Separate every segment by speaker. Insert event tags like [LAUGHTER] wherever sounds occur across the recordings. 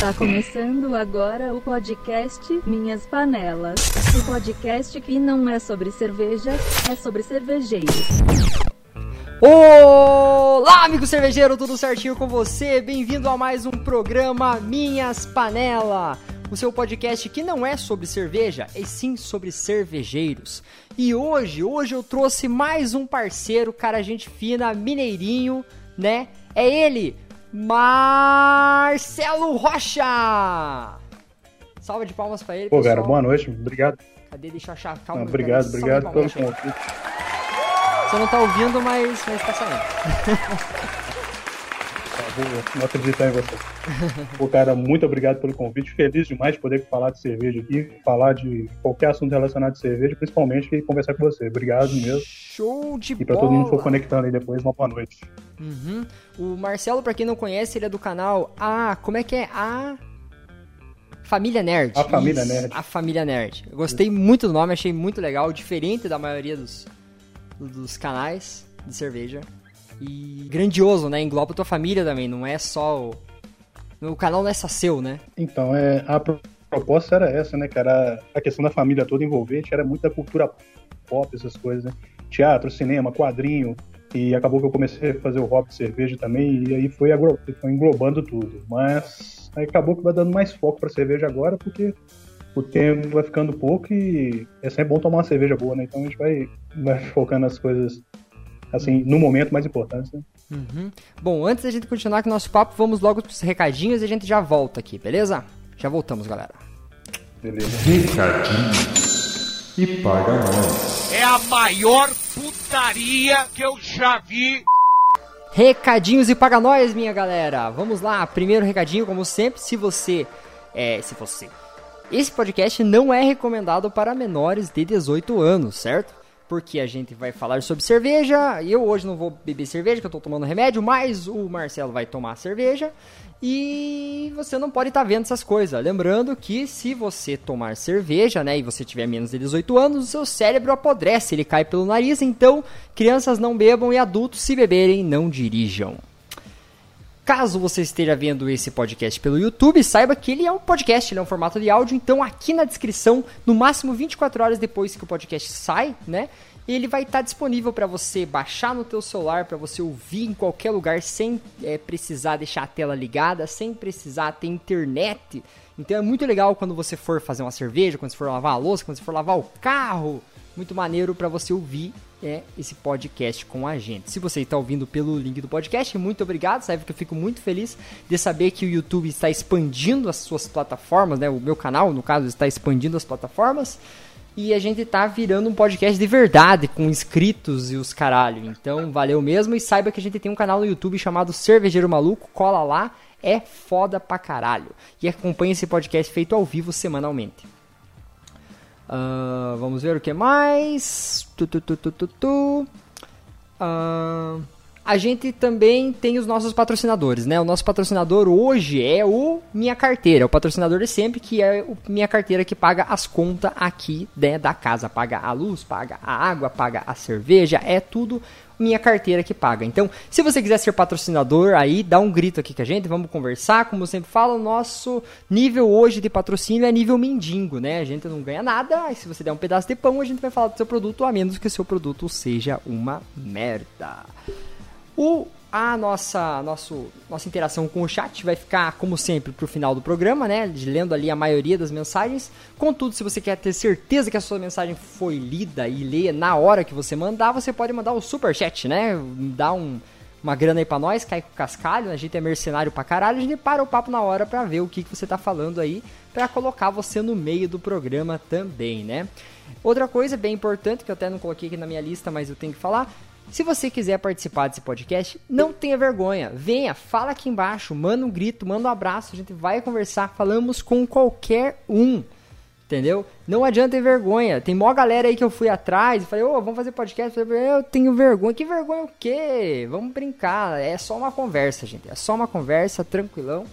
Speaker 1: Está começando agora o podcast Minhas Panelas. O podcast que não é sobre cerveja, é sobre cervejeiros.
Speaker 2: Olá, amigo cervejeiro, tudo certinho com você? Bem-vindo a mais um programa Minhas Panela, o seu podcast que não é sobre cerveja, e sim sobre cervejeiros. E hoje, hoje eu trouxe mais um parceiro, cara, gente fina, mineirinho, né? É ele, Marcelo Rocha! Salva de palmas pra ele,
Speaker 3: Pô,
Speaker 2: pessoal.
Speaker 3: cara, boa noite, obrigado.
Speaker 2: Cadê? Deixa eu achar.
Speaker 3: Não,
Speaker 2: Calma,
Speaker 3: obrigado,
Speaker 2: Salva de
Speaker 3: obrigado pelo convite.
Speaker 2: Você não tá ouvindo, mas, mas tá saindo. [LAUGHS]
Speaker 3: Vou, vou acreditar em você. Pô, cara, muito obrigado pelo convite. Feliz demais de poder falar de cerveja aqui, falar de qualquer assunto relacionado a cerveja, principalmente conversar com você. Obrigado mesmo.
Speaker 2: Show de
Speaker 3: E pra
Speaker 2: bola!
Speaker 3: todo mundo que for conectando aí depois, uma boa noite.
Speaker 2: Uhum. O Marcelo, pra quem não conhece, ele é do canal A. Como é que é? A. Família Nerd.
Speaker 3: A Família Nerd.
Speaker 2: A Família Nerd. Eu gostei muito do nome, achei muito legal, diferente da maioria dos, dos canais de cerveja. E grandioso, né? Engloba tua família também, não é só o. O canal não é só seu, né?
Speaker 3: Então, é, a pro- proposta era essa, né, cara? A questão da família toda envolvente era muita cultura pop, essas coisas, né? Teatro, cinema, quadrinho. E acabou que eu comecei a fazer o de cerveja também, e aí foi, foi englobando tudo. Mas aí acabou que vai dando mais foco pra cerveja agora, porque o tempo vai ficando pouco e é sempre bom tomar uma cerveja boa, né? Então a gente vai, vai focando nas coisas, assim, no momento mais importantes, né?
Speaker 2: Uhum. Bom, antes da gente continuar com o nosso papo, vamos logo pros recadinhos e a gente já volta aqui, beleza? Já voltamos, galera.
Speaker 3: Beleza.
Speaker 4: Recadinhos e paga nós.
Speaker 5: É a maior putaria que eu já vi.
Speaker 2: Recadinhos e paga nós, minha galera. Vamos lá, primeiro recadinho, como sempre, se você é, se você esse podcast não é recomendado para menores de 18 anos, certo? Porque a gente vai falar sobre cerveja. Eu hoje não vou beber cerveja, que eu tô tomando remédio, mas o Marcelo vai tomar cerveja. E você não pode estar vendo essas coisas. Lembrando que se você tomar cerveja, né, e você tiver menos de 18 anos, o seu cérebro apodrece, ele cai pelo nariz. Então, crianças não bebam e adultos, se beberem, não dirijam. Caso você esteja vendo esse podcast pelo YouTube, saiba que ele é um podcast, ele é um formato de áudio, então aqui na descrição, no máximo 24 horas depois que o podcast sai, né, ele vai estar disponível para você baixar no teu celular, para você ouvir em qualquer lugar sem é, precisar deixar a tela ligada, sem precisar ter internet. Então é muito legal quando você for fazer uma cerveja, quando você for lavar a louça, quando você for lavar o carro, muito maneiro para você ouvir é esse podcast com a gente. Se você está ouvindo pelo link do podcast, muito obrigado, sabe que eu fico muito feliz de saber que o YouTube está expandindo as suas plataformas, né? O meu canal, no caso, está expandindo as plataformas. E a gente tá virando um podcast de verdade, com inscritos e os caralho. Então, valeu mesmo. E saiba que a gente tem um canal no YouTube chamado Cervejeiro Maluco. Cola lá, é foda pra caralho. E acompanha esse podcast feito ao vivo semanalmente. Ah, vamos ver o que mais. Tu, tu, tu, tu, tu, tu. Ah, a gente também tem os nossos patrocinadores, né? O nosso patrocinador hoje é o Minha Carteira, o patrocinador de sempre, que é o Minha Carteira que paga as contas aqui né, da casa. Paga a luz, paga a água, paga a cerveja, é tudo minha carteira que paga. Então, se você quiser ser patrocinador, aí dá um grito aqui com a gente, vamos conversar. Como eu sempre falo, nosso nível hoje de patrocínio é nível mendigo, né? A gente não ganha nada, se você der um pedaço de pão, a gente vai falar do seu produto, a menos que o seu produto seja uma merda. O, a nossa, nosso, nossa interação com o chat vai ficar, como sempre, pro final do programa, né? Lendo ali a maioria das mensagens. Contudo, se você quer ter certeza que a sua mensagem foi lida e lê na hora que você mandar, você pode mandar o super chat, né? Dá um, uma grana aí pra nós, cai com cascalho, a gente é mercenário pra caralho, a gente para o papo na hora pra ver o que, que você tá falando aí, pra colocar você no meio do programa também, né? Outra coisa bem importante, que eu até não coloquei aqui na minha lista, mas eu tenho que falar, se você quiser participar desse podcast, não tenha vergonha. Venha, fala aqui embaixo, manda um grito, manda um abraço, a gente vai conversar, falamos com qualquer um. Entendeu? Não adianta ter vergonha. Tem mó galera aí que eu fui atrás e falei, ô, vamos fazer podcast. Eu, falei, eu tenho vergonha. Que vergonha o quê? Vamos brincar. É só uma conversa, gente. É só uma conversa, tranquilão.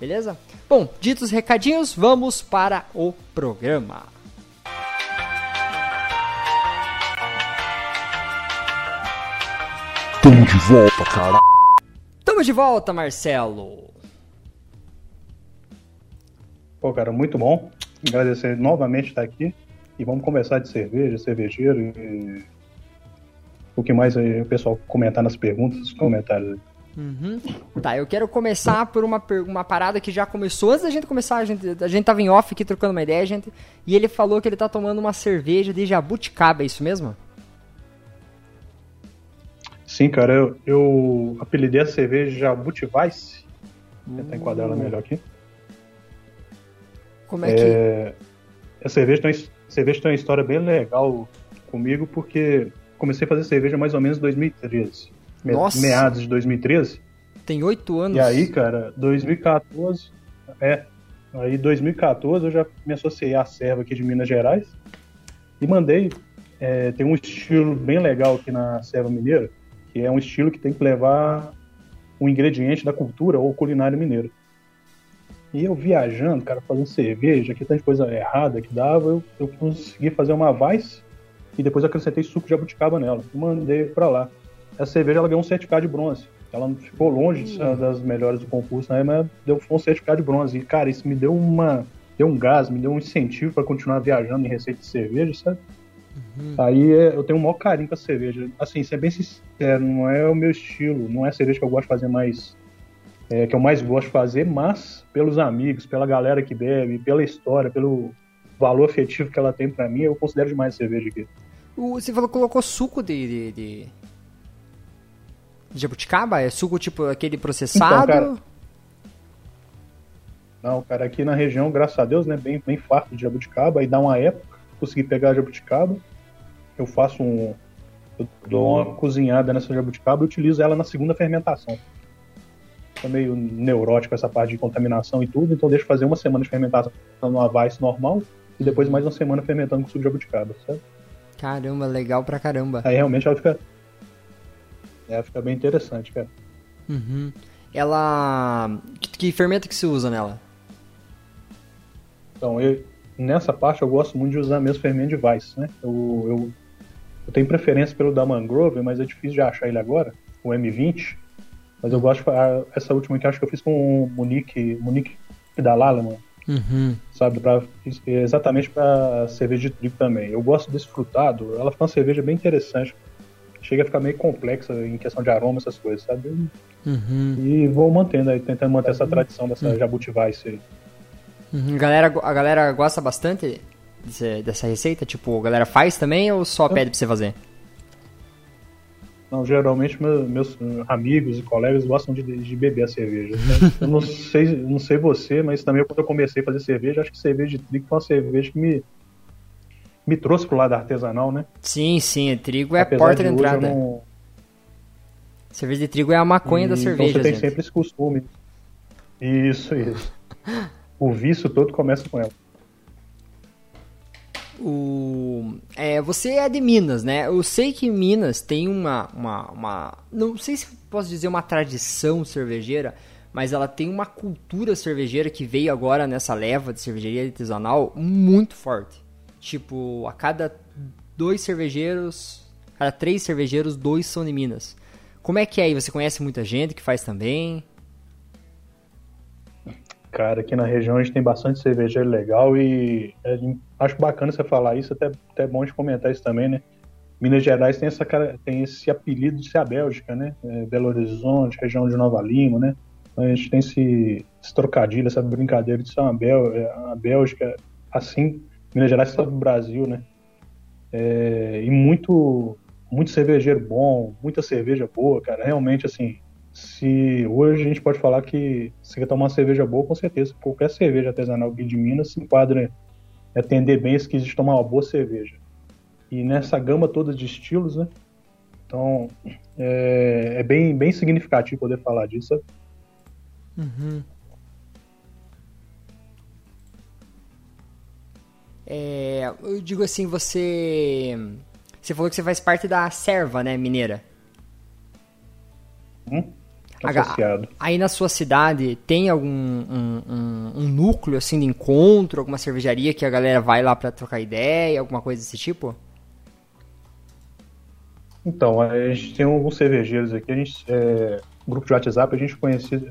Speaker 2: Beleza? Bom, ditos os recadinhos, vamos para o programa.
Speaker 4: Tamo de volta, cara.
Speaker 2: Tamo de volta, Marcelo.
Speaker 3: Pô, cara, muito bom. Agradecer novamente estar aqui. E vamos conversar de cerveja, cervejeiro e o que mais aí o pessoal comentar nas perguntas, nos comentários.
Speaker 2: Uhum. Tá, eu quero começar por uma, uma parada que já começou antes da gente começar. A gente, a gente tava em off aqui trocando uma ideia, gente. E ele falou que ele tá tomando uma cerveja de jabuticaba, é isso mesmo?
Speaker 3: Sim, cara, eu, eu apelidei a cerveja Jabuti Vice. Vou tentar enquadrar ela melhor aqui.
Speaker 2: Como é que.
Speaker 3: É, a cerveja tem, a cerveja tem uma história bem legal comigo, porque comecei a fazer cerveja mais ou menos em 2013. Me-
Speaker 2: Nossa!
Speaker 3: Meados de 2013.
Speaker 2: Tem oito anos.
Speaker 3: E aí, cara, 2014. É. Aí, 2014, eu já me associei à serva aqui de Minas Gerais e mandei. é, tem um estilo bem legal aqui na serva mineira, que é um estilo que tem que levar um ingrediente da cultura ou culinária mineira. E eu viajando, cara, fazendo cerveja, que tanta coisa errada que dava, eu, eu consegui fazer uma Vice e depois acrescentei suco de jabuticaba nela. Mandei pra lá. Essa cerveja ela ganhou um certificado de bronze. Ela não ficou longe ser das melhores do concurso, né? Mas deu um certificado de bronze. E, cara, isso me deu uma. Deu um gás, me deu um incentivo para continuar viajando em receita de cerveja, sabe? Aí é, eu tenho um maior carinho com a cerveja. Assim, ser bem sincero, não é o meu estilo, não é a cerveja que eu gosto de fazer mais. é, que eu mais gosto de fazer, mas pelos amigos, pela galera que bebe, pela história, pelo valor afetivo que ela tem pra mim, eu considero demais a cerveja aqui.
Speaker 2: Você falou que colocou suco de, de, de- de jabuticaba? É suco tipo aquele processado?
Speaker 3: Então, cara, Não, cara, aqui na região, graças a Deus, né, bem, bem farto de jabuticaba, aí dá uma época, consegui pegar a jabuticaba, eu faço um. Eu dou uma cozinhada nessa jabuticaba e utilizo ela na segunda fermentação. Tô meio neurótico essa parte de contaminação e tudo, então deixo fazer uma semana de fermentação no Vice normal e depois mais uma semana fermentando com suco de jabuticaba, sabe?
Speaker 2: Caramba, legal pra caramba.
Speaker 3: Aí realmente ela fica. É, fica bem interessante, cara.
Speaker 2: Uhum. Ela. Que, que fermento que se usa nela?
Speaker 3: Então, eu, nessa parte eu gosto muito de usar mesmo fermento de Weiss, né? Eu, eu, eu tenho preferência pelo da Mangrove, mas é difícil de achar ele agora, o M20. Mas eu gosto de fa- essa última que acho que eu fiz com o Monique, Monique da Lallemand,
Speaker 2: Uhum.
Speaker 3: sabe? Pra, exatamente para cerveja de trigo também. Eu gosto desse frutado, ela fica uma cerveja bem interessante. Chega a ficar meio complexa em questão de aroma, essas coisas, sabe?
Speaker 2: Uhum.
Speaker 3: E vou mantendo aí, tentando manter essa tradição dessa Jabuti Weiss aí.
Speaker 2: Uhum. Galera, a galera gosta bastante dessa receita? Tipo, a galera faz também ou só pede pra você fazer?
Speaker 3: Não, geralmente meu- meus amigos e colegas gostam de, de beber a cerveja. né? [LAUGHS] Eu não sei, não sei você, mas também quando eu comecei a fazer cerveja, acho que cerveja de trigo foi uma cerveja que me, me trouxe pro lado artesanal, né?
Speaker 2: Sim, sim, trigo é a porta de
Speaker 3: eu
Speaker 2: entrada.
Speaker 3: não-
Speaker 2: Cerveja de trigo é a maconha da
Speaker 3: E-
Speaker 2: cerveja,
Speaker 3: Então você tem
Speaker 2: gente.
Speaker 3: sempre esse costume. Isso, isso. [LAUGHS] O vício todo começa com ela.
Speaker 2: O... É, você é de Minas, né? Eu sei que Minas tem uma, uma, uma- Não sei se posso dizer uma tradição cervejeira, mas ela tem uma cultura cervejeira que veio agora nessa leva de cervejaria artesanal muito forte. Tipo, a cada dois cervejeiros, a cada três cervejeiros, dois são de Minas. Como é que é aí? Você conhece muita gente que faz também?
Speaker 3: Cara, aqui na região a gente tem bastante cervejeiro legal e é, acho bacana você falar isso, até, até bom de comentar isso também, né? Minas Gerais tem, essa, tem esse apelido de ser a Bélgica, né? É, Belo Horizonte, região de Nova Lima, né? Então, a gente tem esse, esse trocadilho, essa brincadeira de ser uma, Bel, é, uma Bélgica, assim, Minas Gerais está no Brasil, né? É, e muito, muito cervejeiro bom, muita cerveja boa, cara. Realmente, assim, se hoje a gente pode falar que se quer tomar uma cerveja boa, com certeza, qualquer cerveja artesanal aqui de Minas se enquadra em atender bem esse quesito de tomar uma boa cerveja. E nessa gama toda de estilos, né? Então, é, é bem, bem significativo poder falar disso, sabe?
Speaker 2: É, eu digo assim, você. Você falou que você faz parte da serva, né, mineira?
Speaker 3: Hum?
Speaker 2: Aga-
Speaker 3: Associado.
Speaker 2: Aí na sua cidade tem algum um, um- um núcleo assim de encontro, alguma cervejaria que a galera vai lá pra trocar ideia, alguma coisa desse tipo?
Speaker 3: Então, a gente tem alguns cervejeiros aqui, a gente, é, grupo de WhatsApp, a gente conhecia.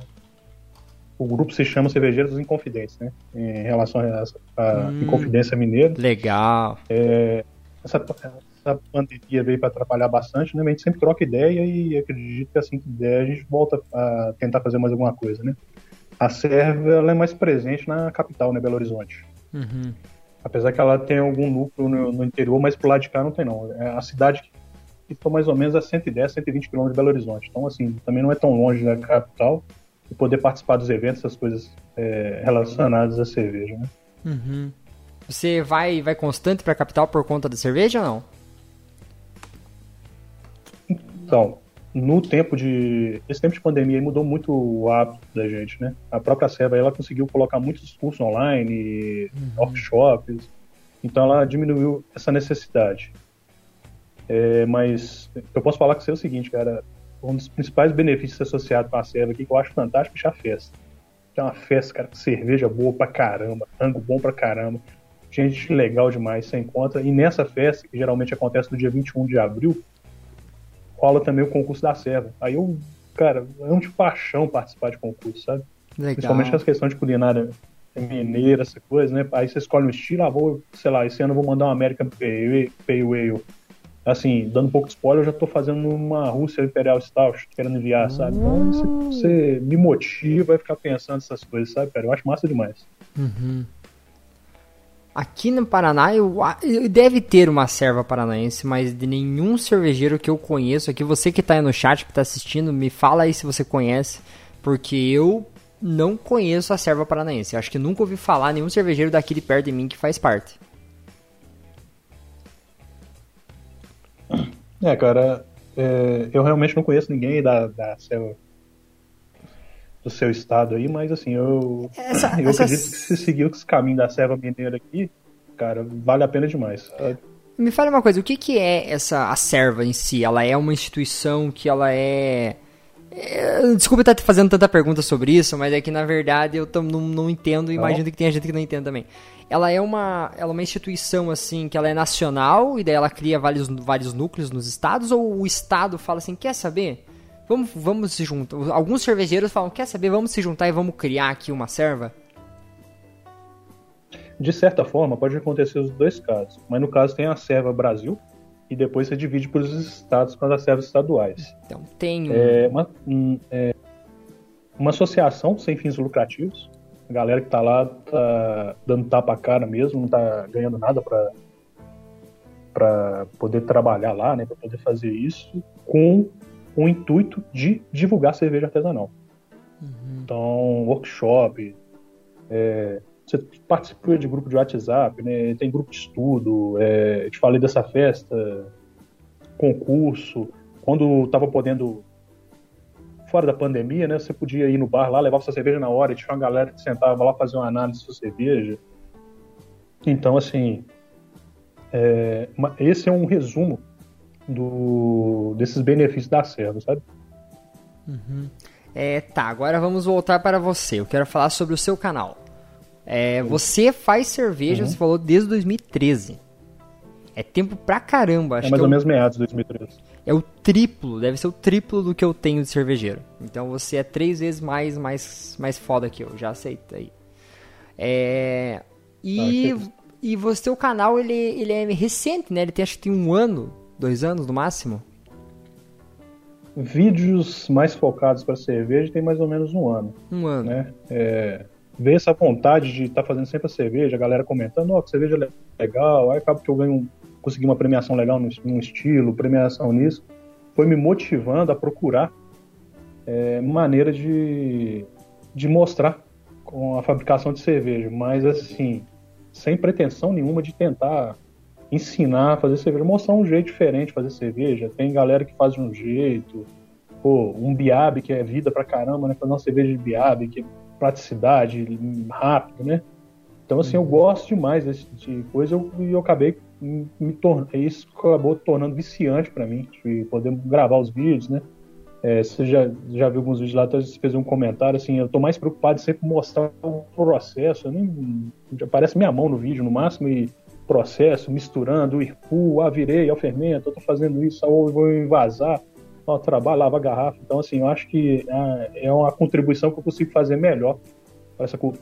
Speaker 3: o grupo se chama Cervejeiros Inconfidentes, né? Em relação a, a
Speaker 2: Hum.
Speaker 3: Inconfidência Mineira.
Speaker 2: Legal.
Speaker 3: Essa, essa pandemia veio para atrapalhar bastante, né? Mas a gente sempre troca ideia e acredito que assim que der a gente volta a tentar fazer mais alguma coisa, né? A Serva ela é mais presente na capital, né? Belo Horizonte.
Speaker 2: Uhum.
Speaker 3: Apesar que ela tem algum núcleo no, no interior, mas pro lado de cá não tem não. É a cidade que está mais ou menos a 110, 120 quilômetros de Belo Horizonte. Então, assim, também não é tão longe da capital e poder participar dos eventos, essas coisas é, relacionadas à cerveja, né?
Speaker 2: Uhum. Você vai, vai constante pra capital por conta da cerveja ou não?
Speaker 3: Então, no tempo de. Esse tempo de pandemia mudou muito o hábito da gente, né? A própria Serva ela conseguiu colocar muitos cursos online, workshops, então ela diminuiu essa necessidade. É, mas eu posso falar com você o seguinte, cara, um dos principais benefícios associados com a Serva aqui que eu acho fantástico é a festa. É uma festa, cara, com cerveja boa pra caramba, rango bom pra caramba, gente legal demais, você encontra. E nessa festa, que geralmente acontece no dia 21 de abril, rola também o concurso da Serva. Aí eu, cara, é um de paixão participar de concurso, sabe?
Speaker 2: Legal.
Speaker 3: Principalmente as questões de culinária mineira, essa coisa, né? Aí você escolhe um estilo, ah, vou, sei lá, esse ano eu vou mandar uma American Pale Pale Ale. Assim, dando um pouco de spoiler, eu já tô fazendo uma Rússia Imperial Stout, querendo enviar, sabe? Então você, você me motiva a ficar pensando essas coisas, sabe, cara? Eu acho massa demais.
Speaker 2: Uhum. Aqui no Paraná eu, eu- deve ter uma serva paranaense, mas de nenhum cervejeiro que eu conheço aqui. Você que tá aí no chat, que tá assistindo, me fala aí se você conhece, porque eu não conheço a serva paranaense. Eu acho que nunca ouvi falar nenhum cervejeiro daqui de perto de mim que faz parte.
Speaker 3: É, cara, é, eu realmente não conheço ninguém da, da seu, do seu estado aí, mas assim, eu,
Speaker 2: Essa-
Speaker 3: eu
Speaker 2: essa-
Speaker 3: acredito que se seguir esse caminho da serva mineira aqui, cara, vale a pena demais.
Speaker 2: Me fale uma coisa, o que, que é essa a serva em si? Ela é uma instituição que ela é... é, Desculpa estar te fazendo tanta pergunta sobre isso, mas é que na verdade eu tam- não, não entendo e imagino que tenha gente que não entende também. Ela é uma, ela é uma instituição assim que ela é nacional e daí ela cria vários, vários núcleos nos estados ou o estado fala assim, quer saber? Vamos, vamos se juntar. Alguns cervejeiros falam, quer saber? Vamos se juntar e vamos criar aqui uma serva?
Speaker 3: De certa forma, pode acontecer os dois casos, mas no caso tem a serva Brasil e depois você divide por os estados com as servas estaduais.
Speaker 2: Então tem um...
Speaker 3: É uma, um, é uma associação sem fins lucrativos. A galera que tá lá tá dando tapa a cara mesmo, não tá ganhando nada para para poder trabalhar lá, né, para poder fazer isso com o intuito de divulgar cerveja artesanal. Então, workshop, é, você participa de grupo de WhatsApp, né, tem grupo de estudo, é, eu te falei dessa festa, concurso, quando tava podendo fora da pandemia, né? Você podia ir no bar lá, levar sua cerveja na hora, e tinha uma galera que sentava lá fazer uma análise da sua cerveja. Então, assim, é, uma- esse é um resumo do, desses benefícios da serva, sabe?
Speaker 2: É, tá, agora vamos voltar para você. Eu quero falar sobre o seu canal. É, você faz cerveja, você falou, desde 2013. É tempo pra caramba. Acho
Speaker 3: é mais
Speaker 2: que
Speaker 3: ou
Speaker 2: é,
Speaker 3: menos meados de 2013.
Speaker 2: o, é o triplo, deve ser o triplo do que eu tenho de cervejeiro. Então você é três vezes mais, mais, mais foda que eu, já aceitei. É, e,
Speaker 3: Ah, que-
Speaker 2: e você, o canal, ele, ele é recente, né? Ele tem, acho que tem um ano, dois anos no máximo.
Speaker 3: Vídeos mais focados para cerveja tem mais ou menos um ano.
Speaker 2: Um ano.
Speaker 3: né? É, ver essa vontade de estar fazendo sempre a cerveja, a galera comentando, ó, que cerveja é legal, aí acaba que eu ganho, consegui uma premiação legal num, num estilo, premiação nisso, foi me motivando a procurar é, maneira de, de mostrar com a fabricação de cerveja, mas assim, sem pretensão nenhuma de tentar ensinar a fazer cerveja, mostrar um jeito diferente de fazer cerveja. Tem galera que faz de um jeito, pô, um biabe que é vida pra caramba, né? Fazer uma cerveja de biabe, que é praticidade, rápido, né? Então, assim, eu gosto demais desse tipo de coisa eu- e eu, acabei me tornando. Isso acabou tornando viciante pra mim, de poder gravar os vídeos, né? É, você já, já viu alguns vídeos lá, até você fez um comentário, assim, eu tô mais preocupado em sempre mostrar o processo, eu nem, já aparece minha mão no vídeo, no máximo, e processo, misturando, o irpu, ah, virei, ao fermento, eu tô fazendo isso, ou vou envasar. ó, trabalho, lava a garrafa. Então, assim, eu acho que ah, é uma contribuição que eu consigo fazer melhor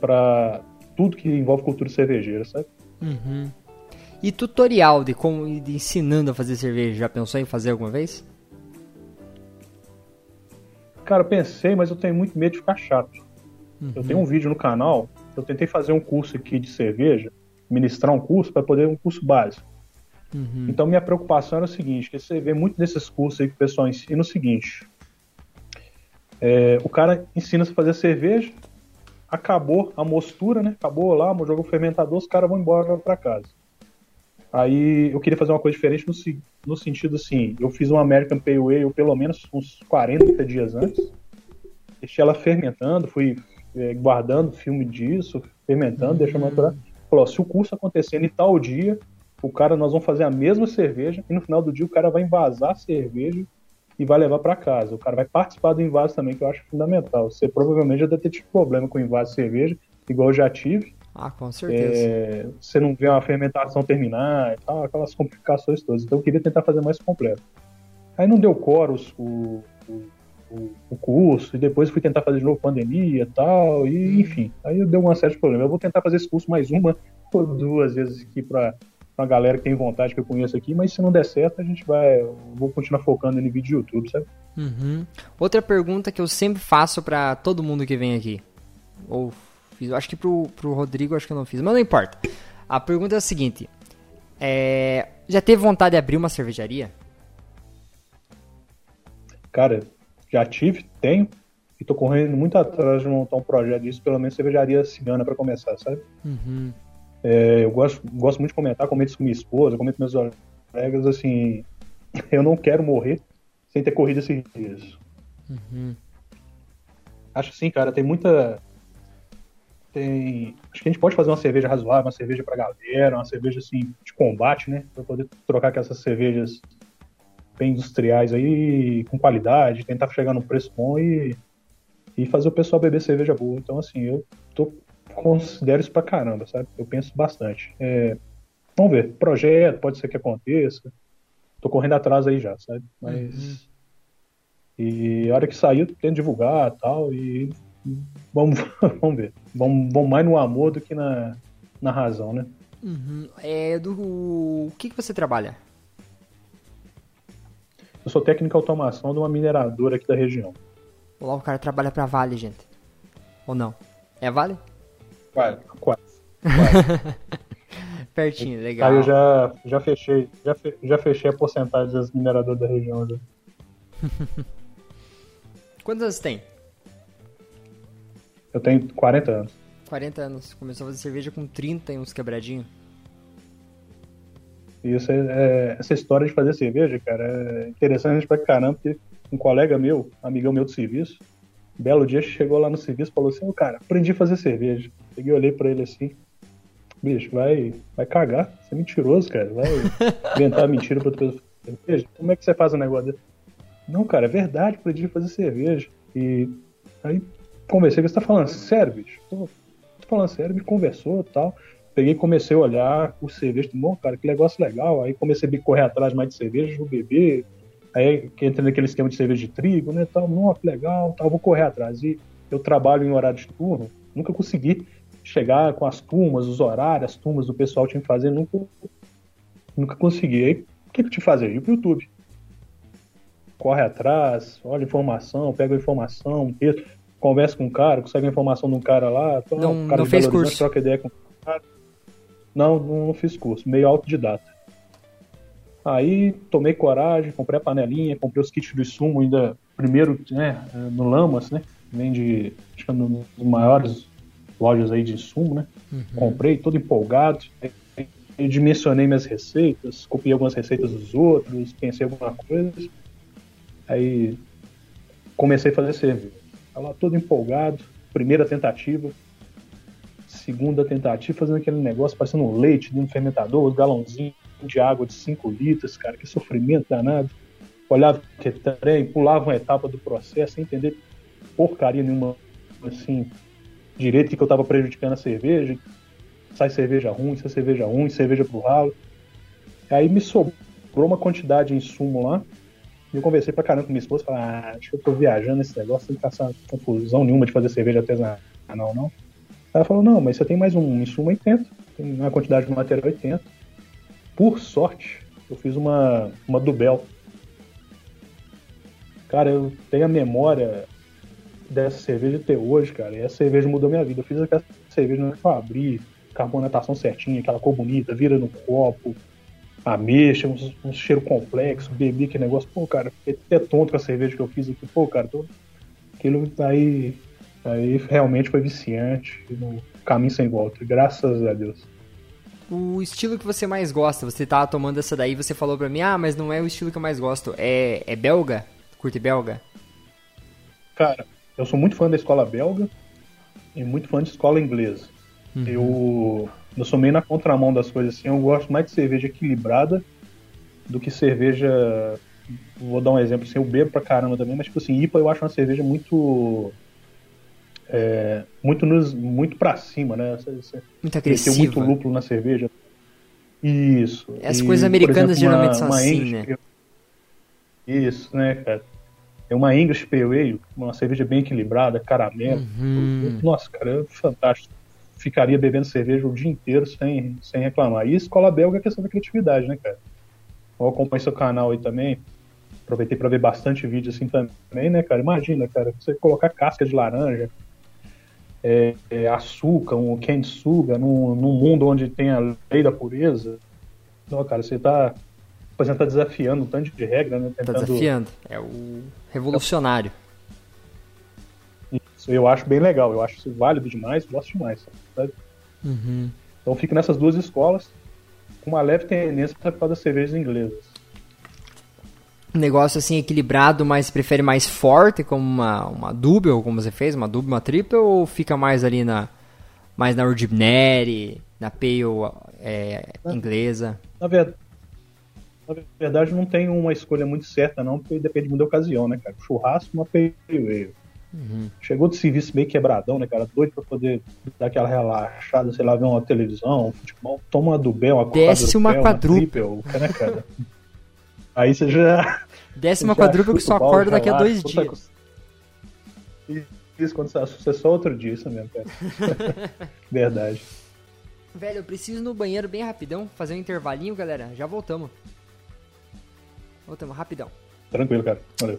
Speaker 3: para tudo que envolve cultura cervejeira, sabe?
Speaker 2: Uhum. E tutorial de como de ensinando a fazer cerveja, já pensou em fazer alguma vez?
Speaker 3: Cara, pensei, mas eu tenho muito medo de ficar chato. Uhum. Eu tenho um vídeo no canal, eu tentei fazer um curso aqui de cerveja, ministrar um curso para poder um curso básico. Uhum. Então minha preocupação era o seguinte, que você vê muito desses cursos aí que o pessoal ensina o seguinte. É, o cara ensina a fazer cerveja, acabou a mostura, né? Acabou lá, jogou o fermentador, os caras vão embora para casa. Aí eu queria fazer uma coisa diferente no, no sentido assim, eu fiz uma American Pale Ale pelo menos uns 40 dias antes, deixei ela fermentando, fui é, guardando filme disso, fermentando, uhum. deixando maturar. Falou, se o curso acontecer em tal dia, o cara, nós vamos fazer a mesma cerveja e no final do dia o cara vai envasar a cerveja e vai levar para casa. O cara vai participar do invase também, que eu acho fundamental. Você provavelmente já deve ter tido problema com invase de cerveja, igual eu já tive.
Speaker 2: Ah, com certeza.
Speaker 3: É, você não vê uma fermentação terminar e tal, aquelas complicações todas. Então eu queria tentar fazer mais completo. Aí não deu coros o, o, o, curso, e depois fui tentar fazer de novo pandemia e tal, e hum. enfim. Aí deu uma série de problemas. Eu vou tentar fazer esse curso mais uma ou duas vezes aqui para uma galera que tem vontade que eu conheço aqui, mas se não der certo, a gente vai. vou continuar focando em vídeo de YouTube, sabe?
Speaker 2: Uhum. Outra pergunta que eu sempre faço para todo mundo que vem aqui. Ou fiz, acho que pro, pro Rodrigo acho que eu não fiz, mas não importa. A pergunta é a seguinte: é, já teve vontade de abrir uma cervejaria?
Speaker 3: Cara, já tive, tenho. E tô correndo muito atrás de montar um projeto disso, pelo menos cervejaria cigana para começar, sabe? Uhum. É, eu gosto, gosto muito de comentar, comento isso com minha esposa, comento com meus colegas, assim, [LAUGHS] eu não quero morrer sem ter corrido esses dias. Uhum. Acho assim, cara, tem muita. Tem. Acho que a gente pode fazer uma cerveja razoável, uma cerveja pra galera, uma cerveja assim, de combate, né? Pra poder trocar com essas cervejas bem industriais aí, com qualidade, tentar chegar num preço bom e, e fazer o pessoal beber cerveja boa. Então, assim, eu tô considero isso pra caramba, sabe? Eu penso bastante. É, vamos ver, projeto, pode ser que aconteça. Tô correndo atrás aí já, sabe? Mas. Uhum. E a hora que sair, eu tento divulgar tal, e vamos, [LAUGHS] vamos ver. Vamos, vamos mais no amor do que na, na razão, né?
Speaker 2: Uhum. É do. O que, que você trabalha?
Speaker 3: Eu sou técnico de automação de uma mineradora aqui da região.
Speaker 2: Olá, o cara trabalha pra Vale, gente. Ou não? É Vale?
Speaker 3: Quase. Quase. [LAUGHS]
Speaker 2: Pertinho, legal.
Speaker 3: Aí eu já, já fechei, já, fe, já fechei a porcentagem das mineradoras da região. Já. [LAUGHS]
Speaker 2: Quantos anos tem?
Speaker 3: Eu tenho 40 anos.
Speaker 2: 40 anos. Começou a fazer cerveja com 30 e uns quebradinhos.
Speaker 3: Isso é, é, essa história de fazer cerveja, cara, é interessante pra caramba, porque um colega meu, amigão meu do serviço, belo dia chegou lá no serviço e falou assim, oh, cara, aprendi a fazer cerveja. Peguei olhei pra ele assim, bicho, vai, vai cagar, você é mentiroso, cara, vai [LAUGHS] inventar mentira pra outra pessoa fazer cerveja. Como é que você faz o um negócio desse? Não, cara, é verdade, aprendi a fazer cerveja. E aí conversei, você tá falando sério, bicho? Tô, tô falando sério, me conversou e tal. Peguei comecei a olhar o cerveja, bom, cara, que negócio legal. Aí comecei a correr atrás mais de cerveja, vou beber, Aí que entra naquele esquema de cerveja de trigo, né? Tal, nossa, legal, tal, vou correr atrás. E eu trabalho em horário de turno, nunca consegui chegar com as turmas, os horários, as turmas do pessoal tinha que fazer, nunca, nunca consegui. Aí o que, que eu te fazer? Ir pro YouTube. Corre atrás, olha informação, pega informação, texto, conversa com o cara, consegue a informação de um cara lá,
Speaker 2: não,
Speaker 3: cara
Speaker 2: não fez curso.
Speaker 3: troca ideia com o cara. Não, não fiz curso, meio autodidata. Aí tomei coragem, comprei a panelinha, comprei os kits do sumo ainda primeiro, né, no Lamas, né? Vende, acho que é um dos maiores lojas aí de sumo, né? Uhum. Comprei todo empolgado, dimensionei minhas receitas, copiei algumas receitas dos outros, pensei alguma coisa. Aí comecei a fazer cerveja. Tava todo empolgado, primeira tentativa, segunda tentativa, fazendo aquele negócio parecendo um leite dentro do fermentador, os galãozinhos de água de 5 litros, cara, que sofrimento danado. Olhava que trem, pulava uma etapa do processo sem entender porcaria nenhuma, assim, direito que eu tava prejudicando a cerveja. Sai cerveja ruim, sai cerveja ruim, cerveja pro ralo. Aí me sobrou uma quantidade de insumo lá Eu conversei pra caramba com minha esposa, falei, ah, acho que eu tô viajando nesse negócio, sem passar confusão nenhuma de fazer cerveja artesanal, não. Ela falou, não, mas você tem mais um insumo 80, tem uma quantidade de material 80. Por sorte, eu fiz uma, uma Dubel. Cara, eu tenho a memória dessa cerveja até hoje, cara, e essa cerveja mudou minha vida. Eu fiz aquela cerveja na eu abri, carbonatação certinha, aquela cor bonita, vira no copo, ameixa, um, um cheiro complexo, bebi aquele negócio. Pô, cara, fiquei até tonto com a cerveja que eu fiz aqui. Pô, cara, tô... aquilo aí, aí realmente foi viciante, no caminho sem volta, graças a Deus.
Speaker 2: O estilo que você mais gosta, você tava tomando essa daí, você falou pra mim, ah, mas não é o estilo que eu mais gosto, é, é belga? Curte belga?
Speaker 3: Cara, eu sou muito fã da escola belga e muito fã de escola inglesa. Uhum. Eu, eu sou meio na contramão das coisas assim. Eu gosto mais de cerveja equilibrada do que cerveja. Vou dar um exemplo assim, eu bebo pra caramba também, mas tipo assim, IPA eu acho uma cerveja muito. É, muito, nos, muito pra cima, né?
Speaker 2: Muito agressiva.
Speaker 3: Tem muito lúpulo na cerveja. Isso.
Speaker 2: As e, coisas americanas exemplo, geralmente uma, são uma assim, English, né?
Speaker 3: Isso, né, cara? É uma English Pale Ale, uma cerveja bem equilibrada, caramelo. Uhum. Nossa, cara, é fantástico. Ficaria bebendo cerveja o dia inteiro sem, sem reclamar. E escola belga é questão da criatividade, né, cara? Eu acompanho seu canal aí também. Aproveitei para ver bastante vídeo assim também, né, cara? Imagina, cara, você colocar casca de laranja, é, é, açúcar, um kensuga, num, num mundo onde tem a lei da pureza. Não, cara, você tá exemplo, tá desafiando um tanto de regra, né?
Speaker 2: Tá Tentando... Tá desafiando. É o revolucionário.
Speaker 3: Isso eu acho bem legal, eu acho isso válido demais, gosto demais. Sabe?
Speaker 2: Uhum.
Speaker 3: Então fico nessas duas escolas, com uma leve tendência para falar das cervejas inglesas.
Speaker 2: Um negócio assim equilibrado, mas prefere mais forte, como uma, uma double, como você fez, uma double, uma triple, ou fica mais ali na mais na Ordinary, na Pale é, inglesa?
Speaker 3: Na verdade, na verdade, não tem uma escolha muito certa, não, porque depende muito da ocasião, né, cara? Churrasco, uma pale Uhum. Chegou de serviço meio quebradão, né, cara? Doido pra poder dar aquela relaxada, sei lá, ver uma televisão, um futebol. Toma uma do Bel, uma
Speaker 2: Desce uma quadrúpel.
Speaker 3: Uma né, cara? [LAUGHS] Aí você já. [LAUGHS]
Speaker 2: Desce uma quadrúpel que só acorda daqui a dois dias.
Speaker 3: Isso, quando você assusta é só outro dia, isso mesmo, cara. [LAUGHS] Verdade.
Speaker 2: Velho, eu preciso ir no banheiro bem rapidão, fazer um intervalinho, galera. Já voltamos. Voltamos rapidão.
Speaker 3: Tranquilo, cara. Valeu.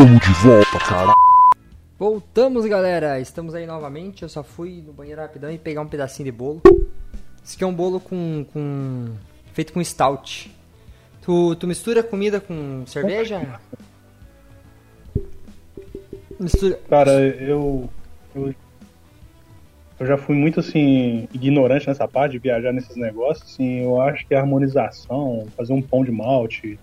Speaker 2: Tamo de volta, cara. Voltamos, galera. Estamos aí novamente. Eu só fui no banheiro rapidão e pegar um pedacinho de bolo. Esse aqui é um bolo com, com feito com stout. Tu, tu mistura comida com cerveja?
Speaker 3: Mistura. Cara, eu, eu eu já fui muito assim ignorante nessa parte de viajar nesses negócios. Assim, eu acho que a harmonização, fazer um pão de malte,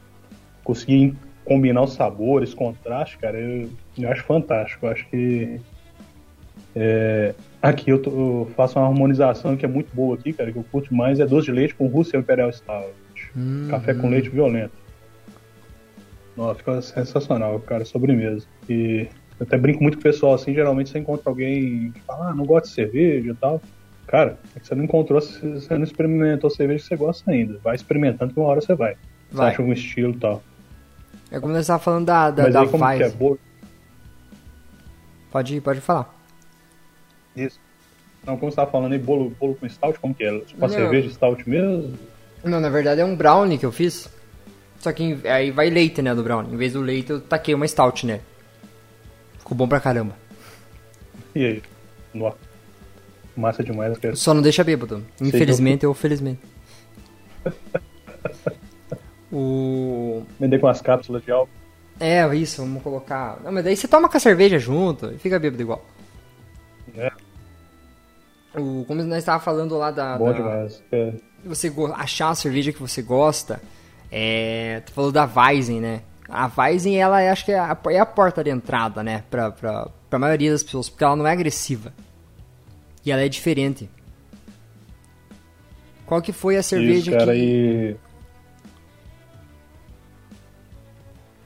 Speaker 3: conseguir combinar os sabores, contraste, cara, eu, eu acho fantástico. Eu acho que é, aqui eu, tô, eu, faço uma harmonização que é muito boa aqui, cara, que eu curto mais é doce de leite com Rússia Imperial Stout. Hum, café com leite violento. Nossa, fica sensacional, cara, sobremesa. E eu até brinco muito com o pessoal assim, geralmente você encontra alguém que fala, ah, não gosta de cerveja e tal. Cara, é que você não encontrou, você não experimentou cerveja que você gosta ainda. Vai experimentando que uma hora você vai. Você vai. acha um estilo e tal.
Speaker 2: É como você estava falando da, da, Mas da
Speaker 3: aí, como que é boa?
Speaker 2: Pode, pode falar.
Speaker 3: Isso. Não, como você estava falando aí, bolo, bolo com stout, como que é? Tipo uma cerveja stout mesmo?
Speaker 2: Não, na verdade é um brownie que eu fiz. Só que aí vai leite, né, do brownie. Em vez do leite eu taquei uma stout, né? Ficou bom pra caramba.
Speaker 3: E aí? Nossa. Massa demais, cara.
Speaker 2: Só não deixa bêbado. Infelizmente ou felizmente. [LAUGHS] o...
Speaker 3: Vender com as cápsulas de álcool.
Speaker 2: É, isso, vamos colocar. Não, mas daí você toma com a cerveja junto e fica bêbado igual.
Speaker 3: É.
Speaker 2: O, como nós estávamos falando lá da.
Speaker 3: Bom
Speaker 2: da,
Speaker 3: demais. É.
Speaker 2: Você achar a cerveja que você gosta. É, tu falou da Weizen, né? A Weizen, ela acho que é a, é a porta de entrada, né? Pra, pra, pra maioria das pessoas, porque ela não é agressiva. E ela é diferente. Qual que foi a cerveja
Speaker 3: Isso, cara,
Speaker 2: que...
Speaker 3: E...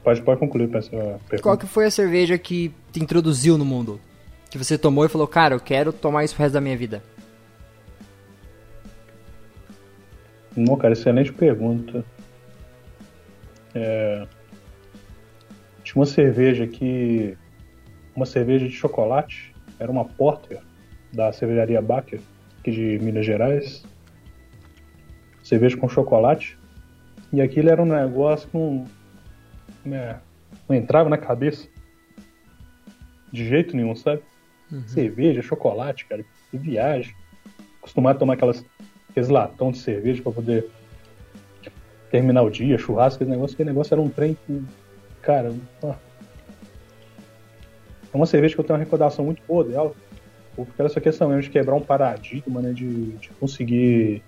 Speaker 3: Pode, pode concluir essa pergunta.
Speaker 2: Qual que foi a cerveja que te introduziu no mundo? Que você tomou e falou, cara, eu quero tomar isso pro resto da minha vida.
Speaker 3: Não, cara, excelente pergunta. É... Tinha uma cerveja que. Uma cerveja de chocolate. Era uma Porter da cervejaria Baker, aqui de Minas Gerais. Cerveja com chocolate. E aquilo era um negócio que não, né, não entrava na cabeça. De jeito nenhum, sabe? Uhum. Cerveja, chocolate, cara. Viagem. Acostumado a tomar aquelas, aqueles latão de cerveja para poder terminar o dia, churrasco, esse negócio. Aquele negócio era um trem que Cara, é uma cerveja que eu tenho uma recordação muito boa dela. Porque era essa questão mesmo de quebrar um paradigma, né? De, de conseguir,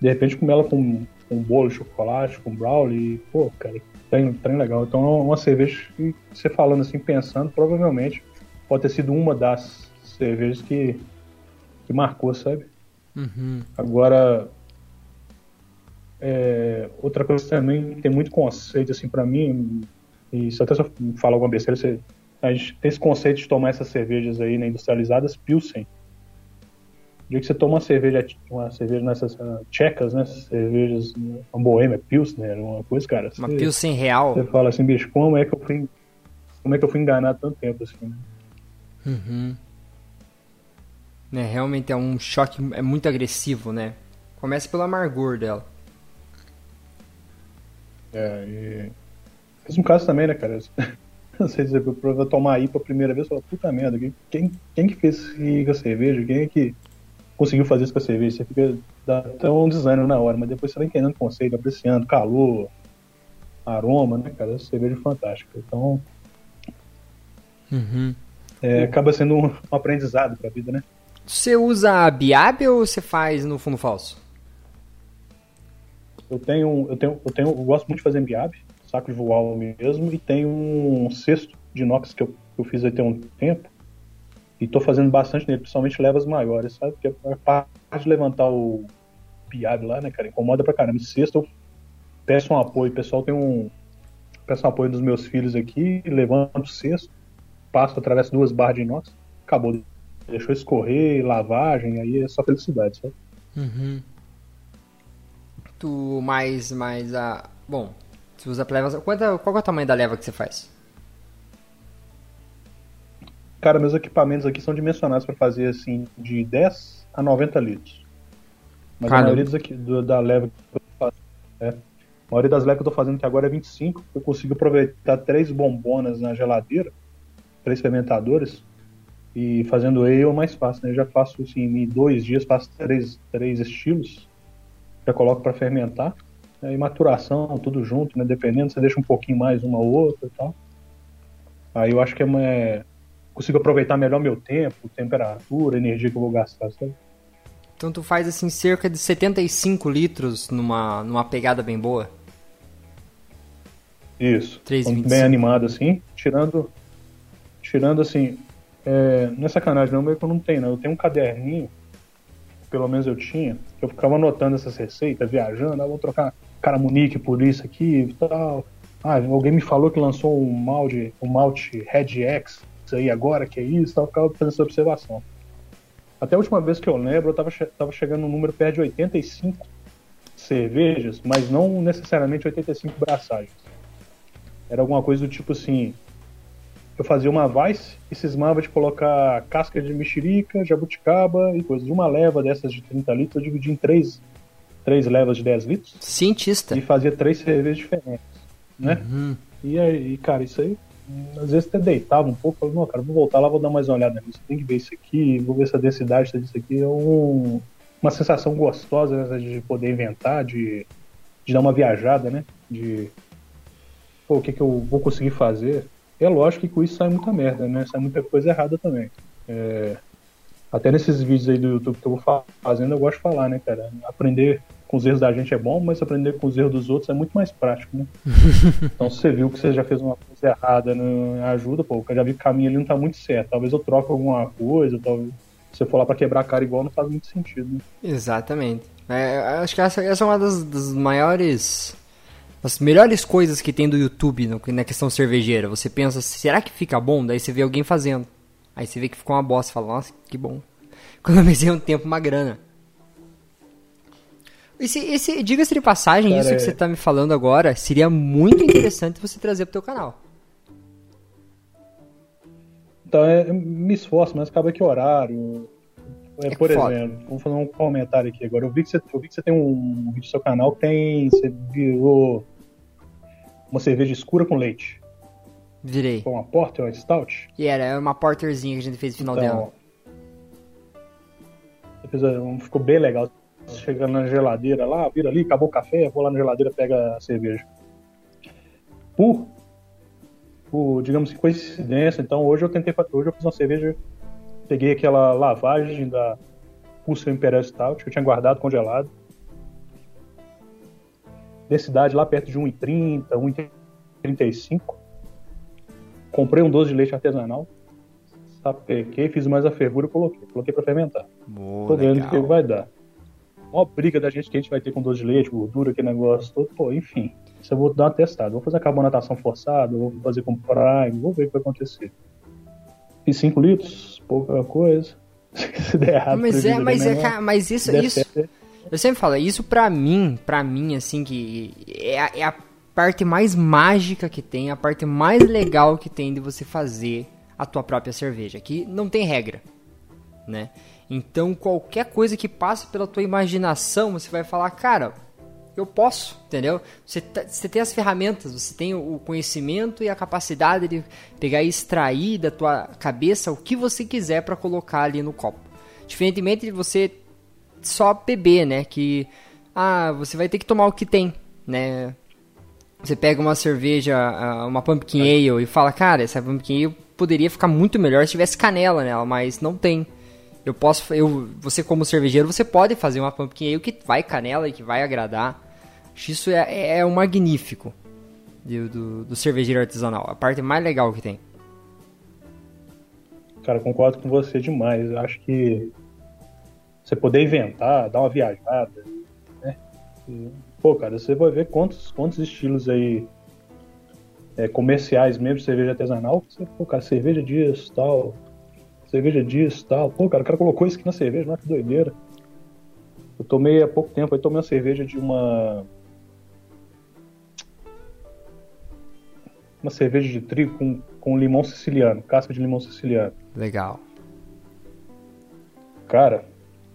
Speaker 3: de repente, comer ela com, com um bolo de chocolate, com brownie. pô, cara, trem, trem legal. Então é uma cerveja que você falando assim, pensando, provavelmente pode ter sido uma das cervejas que, que marcou, sabe?
Speaker 2: Uhum.
Speaker 3: Agora, é, outra coisa também tem muito conceito assim para mim e se até se eu falar alguma besteira, você, a gente tem esse conceito de tomar essas cervejas aí, né, industrializadas, Pilsen. Dia que você toma uma cerveja, uma cerveja nessas uh, tchecas, né, cervejas, uma boêmia, Pilsner, uma coisa, cara.
Speaker 2: Uma
Speaker 3: você,
Speaker 2: Pilsen real.
Speaker 3: Você fala assim, bicho, como é que eu fui, como é que eu fui enganado tanto tempo, assim, né?
Speaker 2: Uhum. É, realmente é um choque, é muito agressivo, né? Começa pelo amargor dela.
Speaker 3: É, e mesmo caso também, né, cara? [LAUGHS] Não sei dizer, eu tomar IPA a primeira vez, eu falo, puta merda, quem, quem que fez isso com a cerveja? Quem é que conseguiu fazer isso com a cerveja? Você fica, dá até um desânimo na hora, mas depois você vai entendendo o conceito, apreciando, calor, aroma, né, cara? Essa cerveja é fantástica. Então,
Speaker 2: uhum.
Speaker 3: é, acaba sendo um, um aprendizado pra vida, né?
Speaker 2: Você usa a Biab ou você faz no fundo falso?
Speaker 3: Eu tenho, eu tenho, eu tenho, eu gosto muito de fazer Biab saco de voal mesmo, e tem um cesto de inox que eu, eu fiz tem um tempo, e tô fazendo bastante nele, principalmente levas maiores, sabe? Porque a parte de levantar o piab lá, né, cara, incomoda pra caramba. Cesto eu peço um apoio, o pessoal tem um. Peço um apoio dos meus filhos aqui, levanto o cesto, passo através de duas barras de inox, acabou. Deixou escorrer, lavagem, aí é só felicidade, sabe?
Speaker 2: Uhum. Tu mais, mais a. Bom, você usa leva. Qual, qual é o tamanho da leva que você faz?
Speaker 3: Cara, meus equipamentos aqui são dimensionados para fazer assim de 10 a 90 litros. Mas Caramba. a maioria dos aqui, do, da leva que eu faço, é, a maioria das levas que eu tô fazendo aqui agora é 25. Eu consigo aproveitar três bombonas na geladeira, três fermentadores, e fazendo ale é mais fácil, né? Eu já faço assim, em dois dias, faço três, três estilos, já coloco para fermentar né, e maturação, tudo junto, né? Dependendo, você deixa um pouquinho mais uma ou outra e tal. Aí eu acho que é, consigo aproveitar melhor meu tempo, temperatura, energia que eu vou gastar, sabe?
Speaker 2: Então tu faz assim cerca de 75 litros numa, numa pegada bem boa?
Speaker 3: Isso.
Speaker 2: 3,25.
Speaker 3: Bem animado assim, tirando. Tirando assim. É, não é sacanagem, não, mas eu não tenho, não. Eu tenho um caderninho, pelo menos eu tinha, que eu ficava anotando essas receitas, viajando, ah, vou trocar caramunique por isso aqui e tal. Ah, alguém me falou que lançou um malte, um malte Red X isso aí agora, que é isso, tal, eu ficava fazendo essa observação. Até a última vez que eu lembro, eu tava, tava chegando no número perto de 85 cervejas, mas não necessariamente 85 braçagens. Era alguma coisa do tipo assim, eu fazia uma vice e cismava de colocar casca de mexerica, jabuticaba e coisas. Uma leva dessas de 30 litros eu dividi em três, três levas de 10 litros
Speaker 2: Cientista.
Speaker 3: e fazia três cervejas diferentes, né?
Speaker 2: Uhum.
Speaker 3: E aí, cara, isso aí, às vezes até deitava um pouco, falava, não, cara, vou voltar lá, vou dar mais uma olhada nisso, tem que ver isso aqui, vou ver se a densidade disso aqui é um- uma sensação gostosa né, de poder inventar, de, de dar uma viajada, né? De, pô, o que que eu vou conseguir fazer? É lógico que com isso sai muita merda, né? Sai muita coisa errada também. É, até nesses vídeos aí do YouTube que eu vou fa- fazendo, eu gosto de falar, né, cara? Aprender com os erros da gente é bom, mas aprender com os erros dos outros é muito mais prático, né? [LAUGHS] então, se você viu que você já fez uma coisa errada, não ajuda, pô, eu já vi que o caminho ali não tá muito certo. Talvez eu troque alguma coisa, talvez. Se você for lá pra quebrar a cara igual, não faz muito sentido, né?
Speaker 2: Exatamente. É, acho que essa, essa é uma das, das maiores. Das melhores coisas que tem do YouTube no- na questão cervejeira. Você pensa, será que fica bom? Daí você vê alguém fazendo. Aí você vê que ficou uma bosta. Fala, nossa, que bom. [LAUGHS] Economizei um tempo, uma grana. Esse, esse, Diga-se de passagem,
Speaker 3: Cara,
Speaker 2: isso que
Speaker 3: é-
Speaker 2: você tá me falando agora seria muito interessante você trazer pro teu canal.
Speaker 3: Então, é, me esforço, mas acaba que horário. É,
Speaker 2: É
Speaker 3: por
Speaker 2: foda.
Speaker 3: exemplo, vou fazer um comentário aqui agora. Eu vi que você, eu vi que você tem um vídeo no seu canal que tem. Você virou uma cerveja escura com leite.
Speaker 2: Virei.
Speaker 3: Com uma porter ou uma stout?
Speaker 2: E era, era uma porterzinha que a gente fez no final dela.
Speaker 3: Então, um- ficou bem legal. Chegando na geladeira lá, vira ali, acabou o café, vou lá na geladeira, pega a cerveja. Por, por digamos que coincidência, então hoje eu tentei hoje eu fiz uma cerveja, peguei aquela lavagem da Pulsar Imperial Stout que eu tinha guardado congelado. Densidade lá perto de 1,30, 1,35. Comprei um doce de leite artesanal. Sapequei, fiz mais a fervura e coloquei. Coloquei pra fermentar.
Speaker 2: Boa,
Speaker 3: Tô vendo o que vai dar. Uma briga da gente que a gente vai ter com doce de leite, gordura, aquele negócio todo. Pô, enfim. Isso eu vou dar uma testada. Vou fazer a carbonatação forçada, vou fazer com prime, vou ver o que vai acontecer. Fiz 5 litros, pouca coisa. [LAUGHS] Se der errado,
Speaker 2: Mas é, mas é,
Speaker 3: né?
Speaker 2: cara, mas isso, isso,
Speaker 3: certo,
Speaker 2: eu sempre falo, isso pra mim, pra mim, assim, que é, a- é a parte mais mágica que tem, a parte mais legal que tem de você fazer a tua própria cerveja, que não tem regra, né? Então, qualquer coisa que passe pela tua imaginação, você vai falar, cara, eu posso, entendeu? Você, tá- você tem as ferramentas, você tem o conhecimento e a capacidade de pegar e extrair da tua cabeça o que você quiser pra colocar ali no copo. Diferentemente de você só beber, né? Que ah, você vai ter que tomar o que tem, né? Você pega uma cerveja, uma pumpkin ale e fala, cara, essa pumpkin ale poderia ficar muito melhor se tivesse canela nela, mas não tem. Eu posso, eu, você como cervejeiro, você pode fazer uma pumpkin ale que vai canela e que vai agradar. Acho isso é, é, é magnífico do, do, do cervejeiro artesanal, a parte mais legal que tem.
Speaker 3: Cara, concordo com você demais. Eu acho que você poder inventar, dar uma viajada, né? E, pô, cara, você vai ver quantos, quantos estilos aí é, comerciais mesmo cerveja artesanal. Você, pô, cara, cerveja disso, tal. Cerveja disso, tal. Pô, cara, o cara colocou isso aqui na cerveja, não que doideira. Eu tomei há pouco tempo, aí tomei uma cerveja de uma. Uma cerveja de trigo com, com limão siciliano, casca de limão siciliano.
Speaker 2: Legal.
Speaker 3: Cara,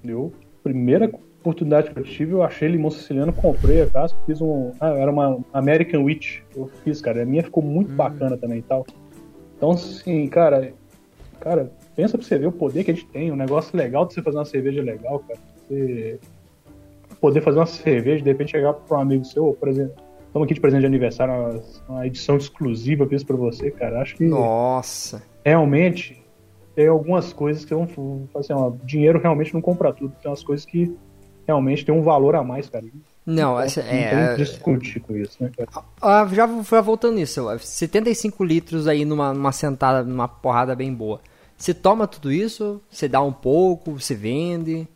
Speaker 3: eu, primeira oportunidade que eu tive, eu achei limão siciliano, comprei a casca, fiz um. Ah, era uma American Witch. Eu fiz, cara. A minha ficou muito bacana também e tal. Então, assim, cara. Cara, pensa pra você ver o poder que a gente tem. Um negócio legal de você fazer uma cerveja legal, cara. Você poder fazer uma cerveja, de repente chegar pra um amigo seu, por exemplo. Estamos aqui de presente de aniversário, uma, uma edição exclusiva fiz pra você, cara. Acho que
Speaker 2: Nossa.
Speaker 3: realmente tem algumas coisas que eu não. Assim, ó, dinheiro realmente não compra tudo. Tem umas coisas que realmente tem um valor a mais, cara.
Speaker 2: Não, essa,
Speaker 3: Não
Speaker 2: é, é,
Speaker 3: discutir com isso, né, cara?
Speaker 2: Ah, já, já voltando nisso, ó, 75 litros aí numa, numa sentada, numa porrada bem boa. Você toma tudo isso, você dá um pouco, você vende.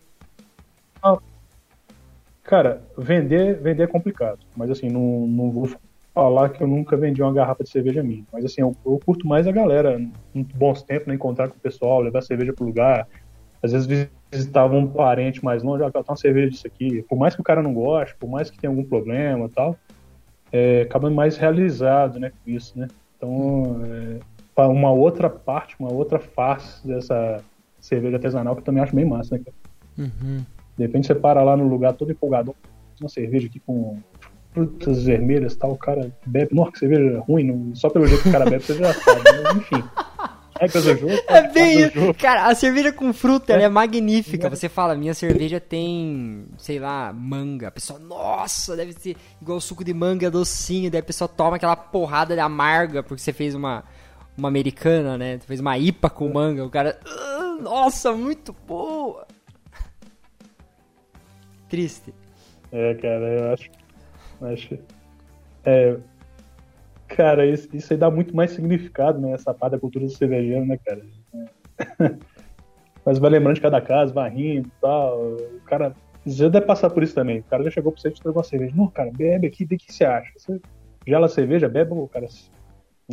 Speaker 3: Cara, vender, vender é complicado. Mas assim, não, não vou falar que eu nunca vendi uma garrafa de cerveja minha. Mas assim, eu, eu curto mais a galera, em bons tempos, né, encontrar com o pessoal, levar cerveja pro lugar. Às vezes visitava um parente mais longe, ah, tá uma cerveja disso aqui. Por mais que o cara não goste, por mais que tenha algum problema e tal, é, acaba mais realizado, né, com isso, né? Então, é, uma outra parte, uma outra face dessa cerveja artesanal que eu também acho bem massa, né, cara? De repente você para lá no lugar todo empolgadão, uma cerveja aqui com frutas vermelhas e tal, o cara bebe, nossa, que cerveja ruim, não- só pelo jeito que o cara bebe você já sabe, mas enfim. É jogo.
Speaker 2: É bem
Speaker 3: faz o
Speaker 2: isso. Cara, a cerveja com fruta ela é magnífica. Você fala, minha cerveja tem, sei lá, manga. A pessoa, nossa, deve ser igual suco de manga docinho. Daí a pessoa toma aquela porrada de amarga porque você fez uma, uma americana, né? Fez uma IPA com manga. O cara, "Ah, nossa, muito boa. Triste.
Speaker 3: É, cara, eu acho. acho é, cara, isso, isso aí dá muito mais significado, né? Essa parte da cultura do cervejeiro, né, cara? É. [LAUGHS] Mas vai lembrando de cada caso, vai rindo e tal. O cara já deve passar por isso também. O cara já chegou pra você e te entregou uma cerveja. Não, cara, bebe aqui, o que você acha. Você gela a cerveja, bebe, o cara.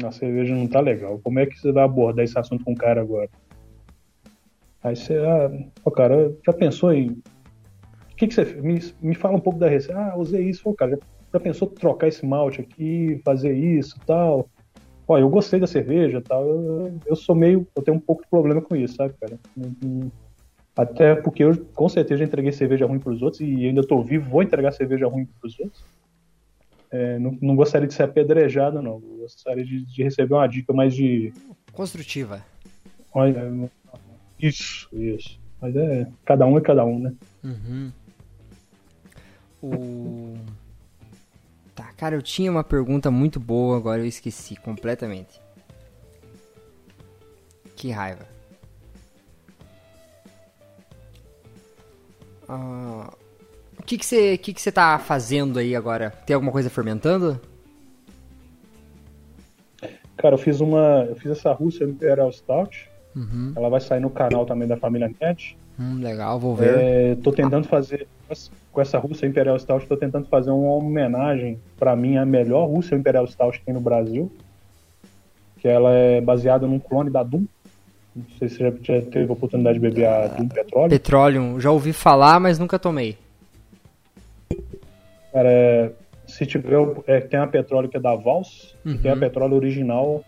Speaker 3: A cerveja não tá legal. Como é que você vai abordar esse assunto com o cara agora? Aí você, ah, pô, cara, já pensou em o que, que você? Me, me fala um pouco da receita. Ah, usei isso. Pô, cara, já, já pensou trocar esse malte aqui, fazer isso tal? Ó, eu gostei da cerveja tal. Eu, eu sou meio. Eu tenho um pouco de problema com isso, sabe, cara? Não- não- Até porque eu com certeza já entreguei cerveja ruim pros outros e ainda tô vivo, vou entregar cerveja ruim pros outros. É, não, não gostaria de ser apedrejado, não. Gostaria de, de receber uma dica mais de.
Speaker 2: Construtiva.
Speaker 3: Olha, isso, isso. Mas é. Cada um é cada um, né?
Speaker 2: Uhum. O... Tá, cara, eu tinha uma pergunta muito boa, agora eu esqueci completamente. Que raiva. Ah, o que que você que que você tá fazendo aí agora? Tem alguma coisa fermentando?
Speaker 3: Cara, eu fiz uma. Eu fiz essa Rússia Imperial Stout.
Speaker 2: Uhum.
Speaker 3: Ela vai sair no canal também da família Net.
Speaker 2: Hum, legal, vou ver.
Speaker 3: É, tô tentando fazer. Com essa Rússia Imperial Stout, tô tentando fazer uma homenagem pra mim a melhor Rússia Imperial Stout que tem no Brasil. Que ela é baseada num clone da Doom. Não sei se você já, teve a oportunidade de beber a Doom Petróleo.
Speaker 2: Petroleum, já ouvi falar, mas nunca tomei.
Speaker 3: É, se tiver. É, tem a petróleo que é da Vals e
Speaker 2: Uhum.
Speaker 3: tem a petróleo original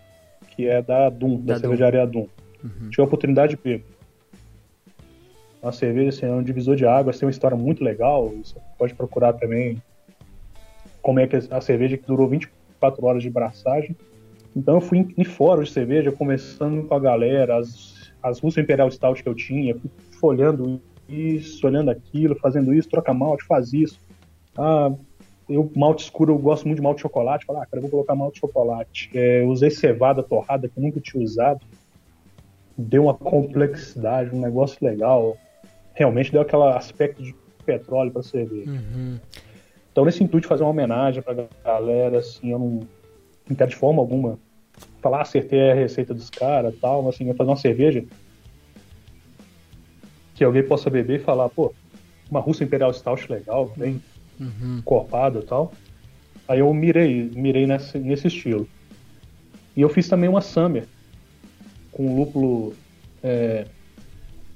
Speaker 3: que é da Doom, da,
Speaker 2: Da
Speaker 3: cervejaria Doom. Tive a oportunidade de beber. Uma cerveja assim, é um divisor de águas, tem uma história muito legal. Você pode procurar também como é que a cerveja que durou 24 horas de braçagem. Então eu fui em, em fóruns de cerveja, conversando com a galera, as, as Russas Imperial Stout que eu tinha, folhando isso, olhando aquilo, fazendo isso, troca malte, faz isso. Ah, eu, malte escuro, eu gosto muito de malte de chocolate. Falei, ah, cara, eu vou colocar malte de chocolate. É, usei cevada torrada que eu nunca tinha usado. Deu uma complexidade, um negócio legal. Realmente deu aquele aspecto de petróleo pra cerveja.
Speaker 2: Uhum.
Speaker 3: Então, nesse intuito de fazer uma homenagem pra galera, assim, eu não, não quero de forma alguma falar, ah, acertei a receita dos caras tal, mas assim, eu fazer uma cerveja que alguém possa beber e falar, pô, uma Russa Imperial Stout legal, bem
Speaker 2: Uhum.
Speaker 3: encorpada e tal. Aí eu mirei, mirei nesse, nesse estilo. E eu fiz também uma Summer com lúpulo. é,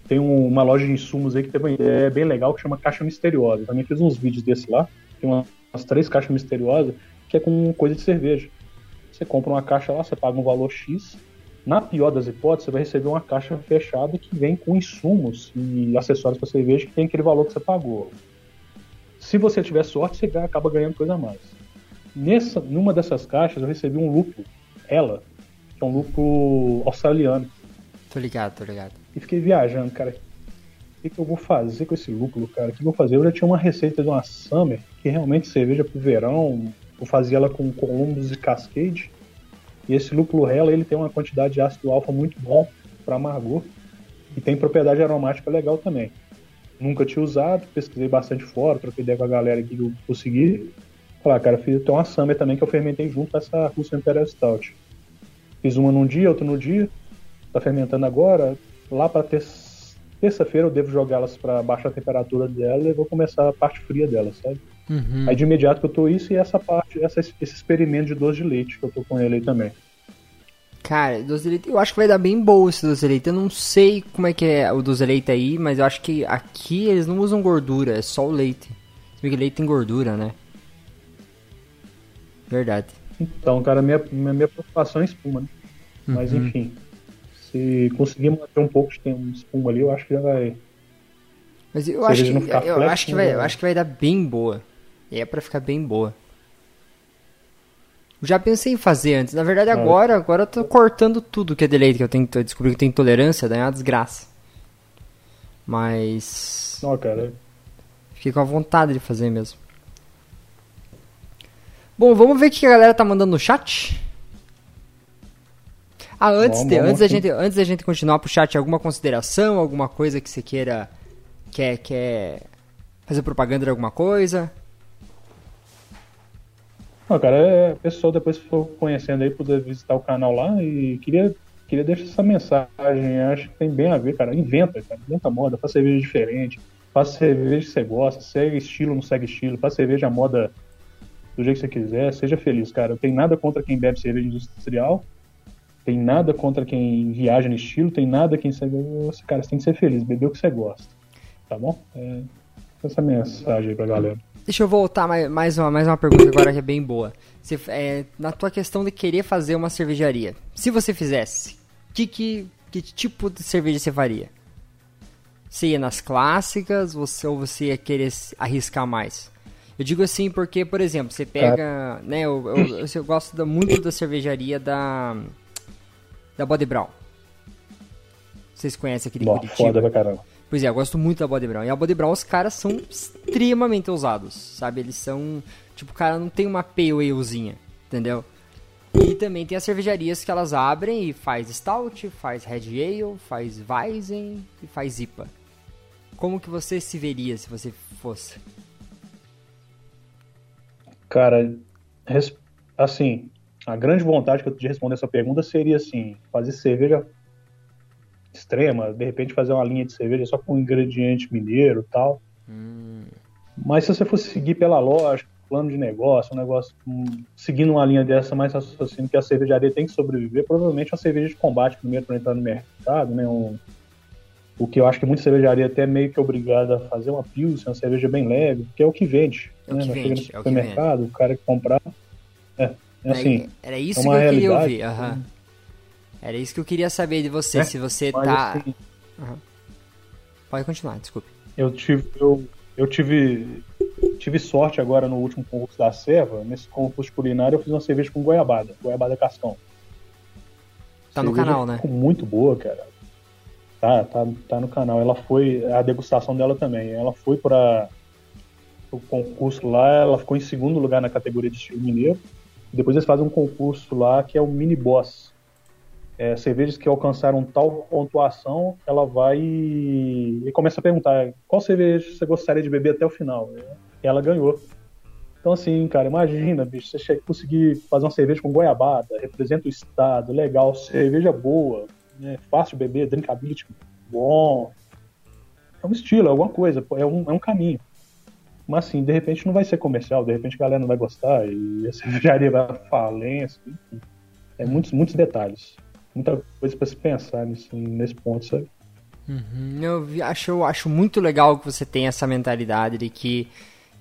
Speaker 3: tem um- uma loja de insumos aí que tem uma ideia bem legal que chama Caixa Misteriosa. Eu também fiz uns vídeos desse lá. Tem uma- umas três caixas misteriosas que é com coisa de cerveja. Você compra uma caixa lá, você paga um valor X. Na pior das hipóteses, você vai receber uma caixa fechada que vem com insumos e acessórios para cerveja que tem aquele valor que você pagou. Se você tiver sorte, você acaba ganhando coisa a mais. Nessa, numa dessas caixas, eu recebi um lúpulo, ela, que é um lúpulo australiano.
Speaker 2: Tô ligado, tô ligado.
Speaker 3: E fiquei viajando, cara. O que, eu vou fazer com esse lúpulo, cara? O que, que eu vou fazer? Eu já tinha uma receita de uma Summer, que realmente cerveja pro verão. Eu fazia ela com Columbus e Cascade. E esse lúpulo Hella, ele tem uma quantidade de ácido alfa muito bom para amargor. E tem propriedade aromática legal também. Nunca tinha usado, pesquisei bastante fora, troquei ideia com a galera aqui que eu consegui. Falar, cara, fiz tem uma Summer também que eu fermentei junto com essa Russa Imperial Stout. Fiz uma num dia, outra no dia. Tá fermentando agora. Lá pra terça-feira eu devo jogá-las para baixar a temperatura dela e vou começar a parte fria dela, sabe?
Speaker 2: Uhum.
Speaker 3: Aí de imediato que eu tô isso e essa parte, essa, esse experimento de doce de leite que eu tô com ele aí também.
Speaker 2: Cara, doce de leite, eu acho que vai dar bem boa esse doce de leite. Eu não sei como é que é o doce de leite aí, mas eu acho que aqui eles não usam gordura, é só o leite. Se que leite tem gordura, né? Verdade.
Speaker 3: Então, cara, minha, minha, minha preocupação é espuma, né? Uhum. Mas enfim, se conseguir manter um pouco de um espuma ali, eu acho que já vai.
Speaker 2: Mas eu acho que, eu, acho que vai, eu acho que vai dar bem boa. E é para ficar bem boa. Já pensei em fazer antes. Na verdade, agora, agora eu tô cortando tudo que é deleite, que eu tenho, eu descobri que tenho intolerância, daí é uma desgraça. Mas.
Speaker 3: Não, cara.
Speaker 2: Fiquei com a vontade de fazer mesmo. Bom, vamos ver o que a galera tá mandando no chat. Ah, antes, bom, de, bom, antes, da gente, antes da gente continuar pro chat, alguma consideração, alguma coisa que você queira. Quer, quer fazer propaganda de alguma coisa?
Speaker 3: Cara, é, pessoal depois for conhecendo aí, poder visitar o canal lá e queria, queria deixar essa mensagem. Acho que tem bem a ver, cara. Inventa, cara. Inventa moda, faz cerveja diferente. Faz cerveja que você gosta, segue estilo, não segue estilo. Faz cerveja moda do jeito que você quiser. Seja feliz, cara. Tem nada contra quem bebe cerveja industrial. Tem nada contra quem viaja no estilo. Tem nada quem segue. Cara, você tem que ser feliz. Beber o que você gosta. Tá bom? É essa mensagem aí pra galera.
Speaker 2: Deixa eu voltar mais, mais, uma, mais uma pergunta agora que é bem boa. Você, é, na tua questão de querer fazer uma cervejaria, se você fizesse, que, que, que tipo de cerveja você faria? Você ia nas clássicas você, ou você ia querer arriscar mais? Eu digo assim porque, por exemplo, você pega. Né, eu, eu, eu, gosto muito da cervejaria da. Da Body Brown. Vocês conhecem aquele
Speaker 3: Boa, Curitiba? Foda pra caramba.
Speaker 2: Pois é, eu gosto muito da Body Brown. E a Body Brown, os caras são extremamente ousados, sabe? Eles são. Tipo, o cara não tem uma pale entendeu? E também tem as cervejarias que elas abrem e faz Stout, faz Red Ale, faz Weizen e faz IPA. Como que você se veria se você fosse?
Speaker 3: Cara, assim, a grande vontade que eu de responder essa pergunta seria assim, fazer cerveja extrema, de repente fazer uma linha de cerveja só com ingrediente mineiro e tal. Hum. Mas se você fosse seguir pela lógica, plano de negócio, um negócio um, seguindo uma linha dessa mais raciocínio que a cervejaria tem que sobreviver, provavelmente uma cerveja de combate primeiro para entrar no mercado, né? Um, o que eu acho que muita cervejaria até é meio que obrigada a fazer uma pilsen, uma cerveja bem leve, que é o que vende.
Speaker 2: É né? que vende,
Speaker 3: no supermercado, é o, o cara que comprar. É, é assim.
Speaker 2: Era isso é que eu queria ouvir. Uhum. Era isso que eu queria saber de você, é, se você tá. Assim, uhum. Pode continuar, desculpe.
Speaker 3: Eu tive, eu, eu tive, tive sorte agora no último concurso da Serva. Nesse concurso culinário eu fiz uma cerveja com goiabada, goiabada cascão.
Speaker 2: Tá cerveja no canal, né?
Speaker 3: Muito boa, cara. Tá, tá, tá no canal. Ela foi a degustação dela também. Ela foi para o concurso lá, ela ficou em segundo lugar na categoria de estilo mineiro. Depois eles fazem um concurso lá que é o mini boss é, cervejas que alcançaram tal pontuação, ela vai e começa a perguntar qual cerveja você gostaria de beber até o final. E ela ganhou. Então, assim, cara, imagina, bicho, você conseguir fazer uma cerveja com goiabada, representa o estado, legal, cerveja boa, né, fácil beber, drinkability bom. É um estilo, é alguma coisa, é um, é um caminho. Mas, assim, de repente não vai ser comercial, de repente a galera não vai gostar e a [LAUGHS] cervejaria vai à falência, enfim. É muitos, muitos detalhes muita coisa para se pensar nesse, nesse ponto, sabe?
Speaker 2: Uhum. Eu acho, eu acho muito legal que você tenha essa mentalidade de que,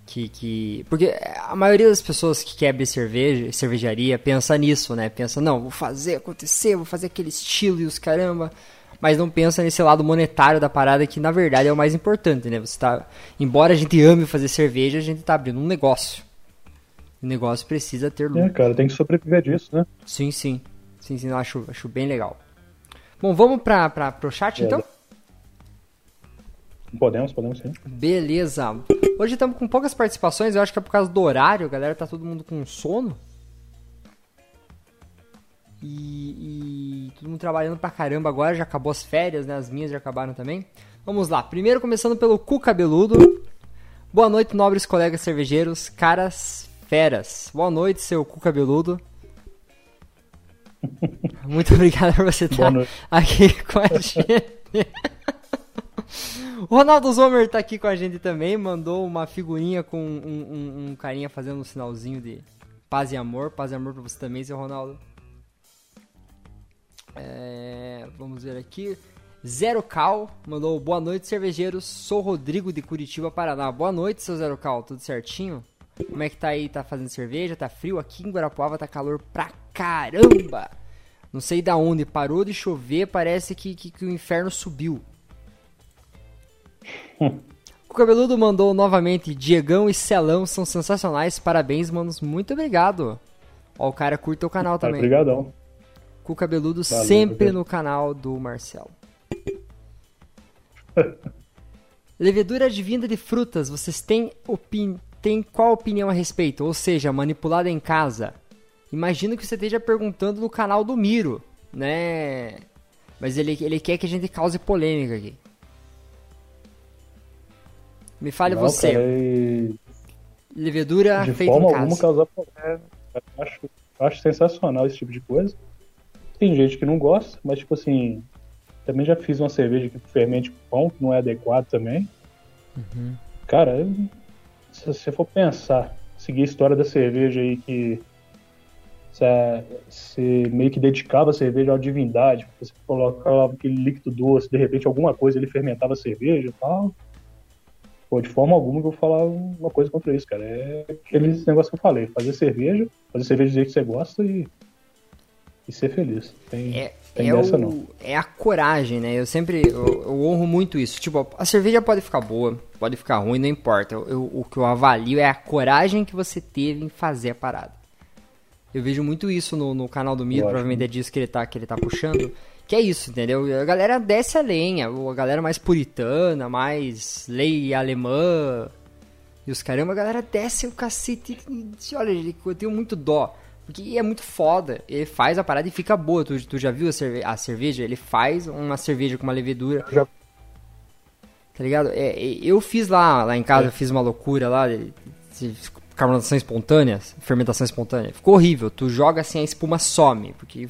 Speaker 2: que, que. Porque a maioria das pessoas que quer abrir cerveja, cervejaria pensa nisso, né? Pensa, não, vou fazer acontecer, vou fazer aquele estilo e os caramba. Mas não pensa nesse lado monetário da parada que na verdade é o mais importante, né? Você tá. Embora a gente ame fazer cerveja, a gente tá abrindo um negócio. O negócio precisa ter lucro.
Speaker 3: É, cara, tem que sobreviver disso, né?
Speaker 2: Sim, sim. Sim, sim, eu acho, acho bem legal. Bom, vamos para pro chat é. então?
Speaker 3: Podemos, podemos sim.
Speaker 2: Beleza. Hoje estamos com poucas participações, eu acho que é por causa do horário, a galera tá todo mundo com sono. E, e todo mundo trabalhando pra caramba agora, já acabou as férias, né? As minhas já acabaram também. Vamos lá, primeiro começando pelo cu cabeludo. Boa noite, nobres colegas cervejeiros, caras feras. Boa noite, seu cu cabeludo. Muito obrigado por você estar aqui [LAUGHS] com a gente. O Ronaldo Zomer tá aqui com a gente também, mandou uma figurinha com um, um, um carinha fazendo um sinalzinho de paz e amor. Paz e amor pra você também, seu Ronaldo. É, vamos ver aqui. Zero Cal mandou boa noite, cervejeiros. Sou Rodrigo de Curitiba, Paraná. Boa noite, seu Zero Cal. Tudo certinho? Como é que tá aí? Tá fazendo cerveja? Tá frio? Aqui em Guarapuava tá calor pra caramba. Não sei da onde. Parou de chover, parece que, que, que o inferno subiu. [LAUGHS] o cabeludo mandou novamente: Diegão e Celão são sensacionais. Parabéns, manos. Muito obrigado. Ó, o cara curta o canal também.
Speaker 3: Obrigadão.
Speaker 2: Com cabeludo Valeu, sempre no canal do Marcel. [LAUGHS] Levedura advinda de frutas, vocês têm, opin... têm qual opinião a respeito? Ou seja, manipulada em casa? Imagino que você esteja perguntando no canal do Miro, né? Mas ele, ele quer que a gente cause polêmica aqui. Me fale Não, você. Cara. Levedura
Speaker 3: de
Speaker 2: feita
Speaker 3: forma
Speaker 2: em casa.
Speaker 3: alguma causar polêmica. Eu acho, eu acho sensacional esse tipo de coisa. Tem gente que não gosta, mas tipo assim, também já fiz uma cerveja que fermente pão, que não é adequado também. Uhum. Cara, se você for pensar, seguir a história da cerveja aí que você meio que dedicava a cerveja à divindade, você colocava aquele líquido doce, de repente alguma coisa ele fermentava a cerveja e tal. Pô, de forma alguma eu vou falar uma coisa contra isso, cara. É aquele negócio que eu falei, fazer cerveja, fazer cerveja do jeito que você gosta e, e ser feliz. Tem,
Speaker 2: é, tem é, dessa, o, é a coragem, né? Eu sempre eu, eu, honro muito isso. Tipo, a cerveja pode ficar boa, pode ficar ruim, não importa. Eu, eu, o que eu avalio é a coragem que você teve em fazer a parada. Eu vejo muito isso no, no canal do Miro, provavelmente é disso que ele tá, que ele tá puxando. Que é isso, entendeu? A galera desce a lenha, a galera mais puritana, mais lei alemã. E os caramba, a galera desce o cacete. Olha, eu tenho muito dó. Porque é muito foda. Ele faz a parada e fica boa. Tu, tu já viu a, cerve a cerveja? Ele faz uma cerveja com uma levedura. Já. Tá ligado? É, é, eu fiz lá, lá em casa, é. eu fiz uma loucura lá. Carbonatação espontânea, fermentação espontânea. Ficou horrível. Tu joga assim, a espuma some. Porque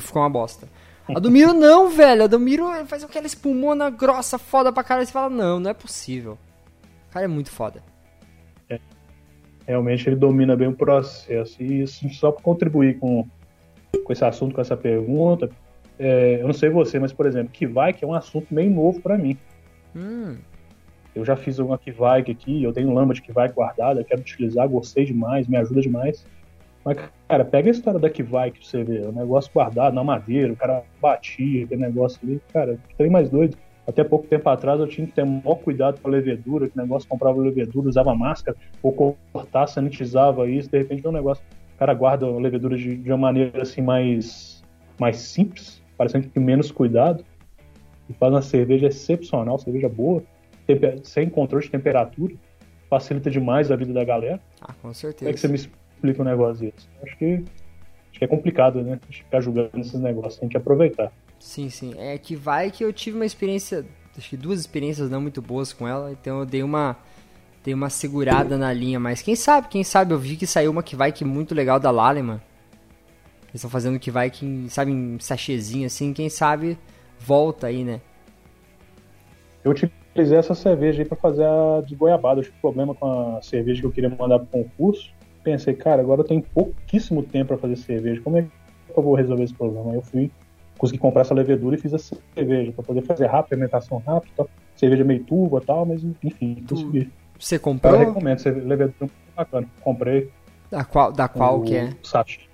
Speaker 2: ficou uma bosta. A do Miro não, velho. A do Miro faz aquela espumona grossa, foda pra caralho. E você fala, não, não é possível. O cara é muito foda
Speaker 3: realmente ele domina bem o processo. E isso só para contribuir com, com esse assunto, com essa pergunta, é, eu não sei você, mas por exemplo, Kivike é um assunto meio novo para mim. Hum. Eu já fiz uma Kivike aqui, eu tenho lama de Kivike guardada, quero utilizar, gostei demais, me ajuda demais. Mas, cara, pega a história da Kivike pra você ver, o negócio guardado na madeira, o cara batia, aquele negócio ali, cara, tem mais doido. Até pouco tempo atrás eu tinha que ter maior cuidado com a levedura, que negócio comprava levedura, usava máscara, ou cortar, sanitizava isso, de repente é um negócio. O cara guarda a levedura de, de uma maneira assim mais, mais simples, parecendo que menos cuidado, e faz uma cerveja excepcional, cerveja boa, sem controle de temperatura, facilita demais a vida da galera.
Speaker 2: Ah, com certeza.
Speaker 3: Como é que você me explica um negócio desse? Acho que, acho que é complicado, né? A gente ficar julgando esses negócios, tem que aproveitar.
Speaker 2: Sim, sim. É que vai que eu tive uma experiência, acho que duas experiências não muito boas com ela, então eu dei uma dei uma segurada na linha, mas quem sabe, quem sabe, eu vi que saiu uma que vai que muito legal da Laleman. Eles estão fazendo que vai que, sabe, em sachêzinho assim, quem sabe volta aí, né?
Speaker 3: Eu utilizei essa cerveja aí para fazer a de goiabada. Eu tive problema com a cerveja que eu queria mandar pro concurso. Pensei, cara, agora eu tenho pouquíssimo tempo para fazer cerveja. Como é que eu vou resolver esse problema? Aí eu fui consegui comprar essa levedura e fiz a cerveja para poder fazer rápido, fermentação rápida, cerveja meio turva e tal, mas enfim, consegui.
Speaker 2: Você comprou? Eu
Speaker 3: recomendo, levedura muito bacana. Comprei.
Speaker 2: Da qual, da qual o, que é?
Speaker 3: Sati.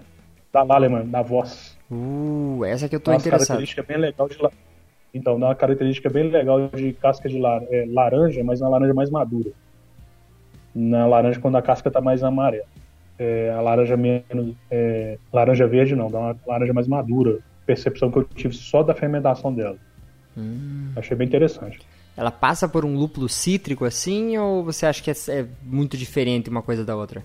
Speaker 3: Da Laleman, da Voz.
Speaker 2: Uh, essa que eu tô Uma interessado.
Speaker 3: característica bem legal de Então, dá uma característica bem legal de casca de lar... é, laranja, mas uma laranja mais madura. Na laranja quando a casca tá mais amarela. É, a laranja menos. É, laranja verde não, dá uma laranja mais madura, percepção que eu tive só da fermentação dela. Hum. Achei bem interessante.
Speaker 2: Ela passa por um lúpulo cítrico assim, ou você acha que é, é muito diferente uma coisa da outra?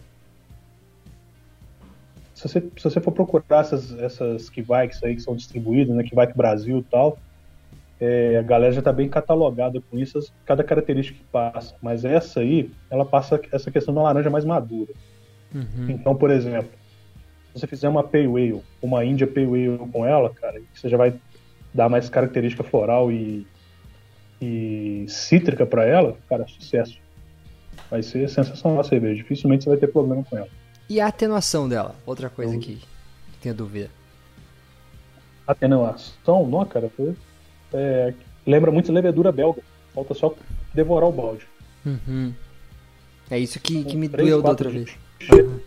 Speaker 3: se você, se você for procurar essas, essas Kivikes aí que são distribuídas, né, Kivike Brasil e tal, é, a galera já está bem catalogada com isso, cada característica que passa. Mas essa aí, ela passa essa questão da laranja mais madura.
Speaker 2: Uhum.
Speaker 3: Então, por exemplo, se você fizer uma Pale Ale, uma Índia Pale Ale com ela, cara, você já vai dar mais característica floral e, e cítrica para ela, cara, sucesso. Vai ser sensacional a cerveja. Dificilmente você vai ter problema com ela.
Speaker 2: E a atenuação dela? Outra coisa
Speaker 3: Eu-
Speaker 2: que tenho dúvida.
Speaker 3: Atenuação, não, cara, foi, é, lembra muito levedura belga. Falta só devorar o balde.
Speaker 2: Uhum. É isso que, que me
Speaker 3: Três,
Speaker 2: doeu da outra
Speaker 3: dias.
Speaker 2: vez.
Speaker 3: Che-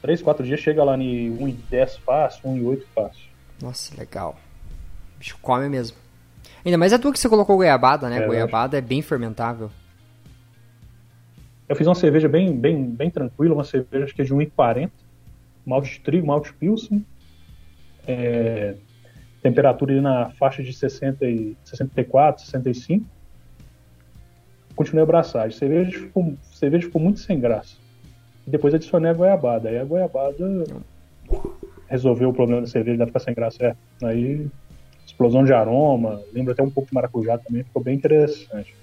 Speaker 3: Três, quatro dias chega lá em 1 em 10 fácil, 1 em 8 fácil.
Speaker 2: Nossa, legal. O bicho come mesmo. Ainda mais a tua que você colocou goiabada, né?
Speaker 3: É,
Speaker 2: goiabada é bem fermentável.
Speaker 3: Eu fiz uma cerveja bem, bem, bem tranquila, uma cerveja acho que é de 1,40. Malte de trigo, malte pilsen. É, temperatura na faixa de 60 e 64, 65. Continuei a abraçagem. Cerveja ficou, cerveja ficou muito sem graça. E depois adicionei a goiabada. Aí a goiabada resolveu o problema da cerveja, dá ficar sem graça. É. Aí explosão de aroma, lembra até um pouco de maracujá também, ficou bem interessante.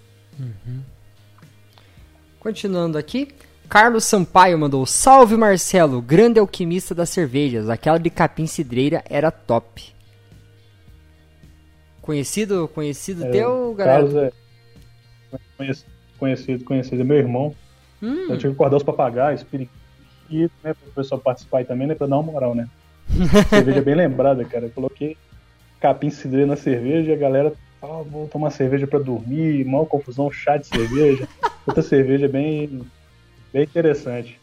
Speaker 2: Continuando aqui, Carlos Sampaio mandou: Salve Marcelo, grande alquimista das cervejas. Aquela de capim cidreira era top. Conhecido, conhecido
Speaker 3: É,
Speaker 2: teu, galera?
Speaker 3: Carlos é conhecido, conhecido, é meu irmão.
Speaker 2: Hum,
Speaker 3: Eu tive que acordar os papagaios, periquito, né, para o pessoal participar aí também, né, pra dar uma moral, né. [LAUGHS] cerveja bem lembrada, cara. Eu coloquei capim cidreira na cerveja e a galera, ah, vou tomar cerveja pra dormir, mal confusão, chá de cerveja. [LAUGHS] Outra cerveja bem, bem interessante.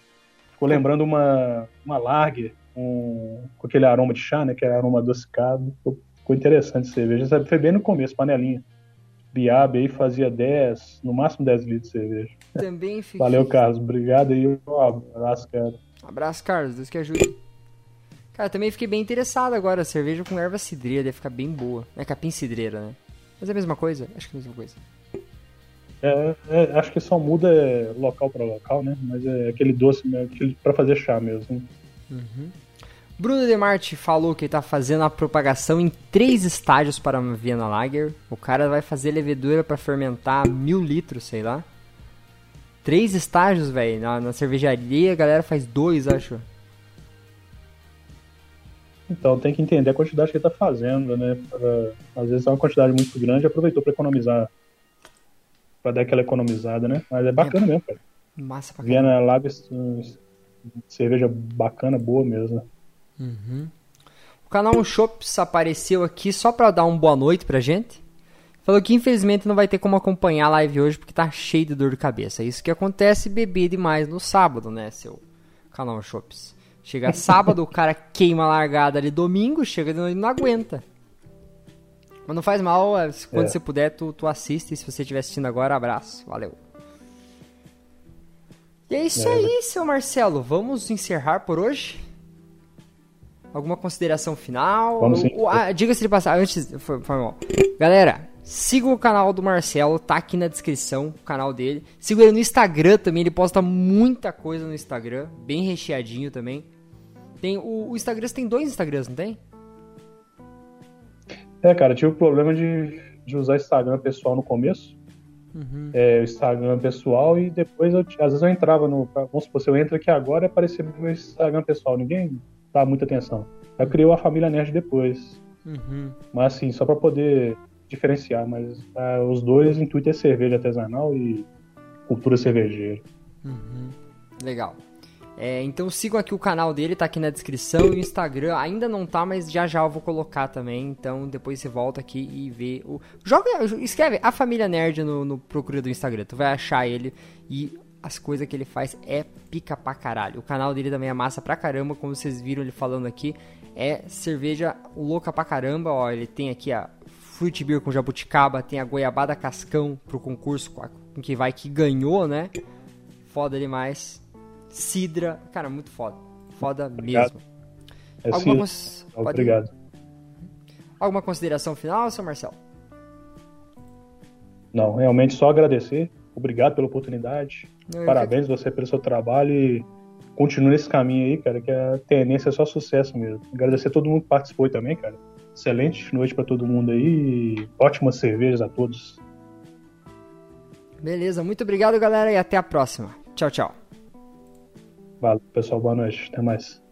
Speaker 3: Ficou lembrando uma, uma lager um, com aquele aroma de chá, né, que era aroma adocicado. Ficou, ficou interessante a cerveja. Sabe, Foi bem no começo, panelinha. Biabe aí fazia 10, no máximo 10 litros de cerveja.
Speaker 2: também fiquei.
Speaker 3: Valeu, Carlos. Obrigado aí. Um abraço, cara.
Speaker 2: Abraço, Carlos. Deus que ajude. Cara, também fiquei bem interessado agora. Cerveja com erva cidreira deve ficar bem boa. É capim cidreira, né? Mas é a mesma coisa? Acho que é a mesma coisa.
Speaker 3: É, é, acho que só muda é, local para local, né? Mas é aquele doce, né? aquele para fazer chá mesmo.
Speaker 2: Bruno Demarte falou que ele tá fazendo a propagação em três estágios para uma Viena Lager. O cara vai fazer levedura para fermentar mil litros, sei lá. Três estágios, velho. Na, na cervejaria a galera faz dois, acho.
Speaker 3: Então tem que entender a quantidade que ele tá fazendo, né? Pra- às vezes é uma quantidade muito grande e aproveitou para economizar. Para dar aquela economizada, né? Mas é bacana mesmo, cara.
Speaker 2: Massa pra.
Speaker 3: Viena Lager, hum, cerveja bacana, boa mesmo.
Speaker 2: O canal Um Shops apareceu aqui só pra dar uma boa noite pra gente. Falou que infelizmente não vai ter como acompanhar a live hoje porque tá cheio de dor de cabeça. Isso que acontece beber demais no sábado, né, seu canal Um Shops. Chega [LAUGHS] sábado, o cara queima a largada ali domingo, chega e não aguenta. Mas não faz mal, é, quando
Speaker 3: É.
Speaker 2: você puder, tu, tu assiste. E se você estiver assistindo agora, abraço. Valeu. E é isso
Speaker 3: É.
Speaker 2: aí, seu Marcelo. Vamos encerrar por hoje? Alguma consideração final?
Speaker 3: Vamos sim.
Speaker 2: Ah, Diga-se de passar, antes. Foi, foi mal. Galera, sigam o canal do Marcelo, tá aqui na descrição o canal dele. Sigam ele no Instagram também, ele posta muita coisa no Instagram, bem recheadinho também. Tem o, o Instagram, você tem dois Instagrams, não tem?
Speaker 3: É, cara, eu tive o problema de, de usar Instagram pessoal no começo. É, o Instagram pessoal e depois eu, às vezes eu entrava no. Vamos supor, se eu entro aqui agora é aparecer meu Instagram pessoal. Ninguém dá muita atenção. Eu criei a família Nerd depois.
Speaker 2: Uhum.
Speaker 3: Mas assim, só pra poder diferenciar. Mas ah, os dois, o intuito é cerveja artesanal e cultura cervejeira.
Speaker 2: Legal. É, então sigam aqui o canal dele, tá aqui na descrição. E o Instagram ainda não tá, mas já já eu vou colocar também. Então depois você volta aqui e vê o. Joga. Escreve a família Nerd no, no procura do Instagram. Tu vai achar ele e as coisas que ele faz é pica pra caralho. O canal dele também é massa pra caramba, como vocês viram ele falando aqui. É cerveja louca pra caramba, ó. Ele tem aqui a Fruit Beer com jabuticaba, tem a goiabada cascão pro concurso com que vai que ganhou, né? Foda demais. Sidra, cara, muito foda. Foda
Speaker 3: Obrigado.
Speaker 2: mesmo.
Speaker 3: É
Speaker 2: Alguma,
Speaker 3: sim.
Speaker 2: cons- pode-
Speaker 3: Obrigado.
Speaker 2: Alguma consideração final, seu Marcelo?
Speaker 3: Não, realmente só agradecer. Obrigado pela oportunidade. Parabéns você pelo seu trabalho e continue nesse caminho aí, cara, que a tendência é só sucesso mesmo. Agradecer a todo mundo que participou também, cara. Excelente noite para todo mundo aí. Ótimas cervejas a todos.
Speaker 2: Beleza, muito obrigado, galera, e até a próxima. Tchau, tchau.
Speaker 3: Valeu, pessoal. Boa noite. Até mais.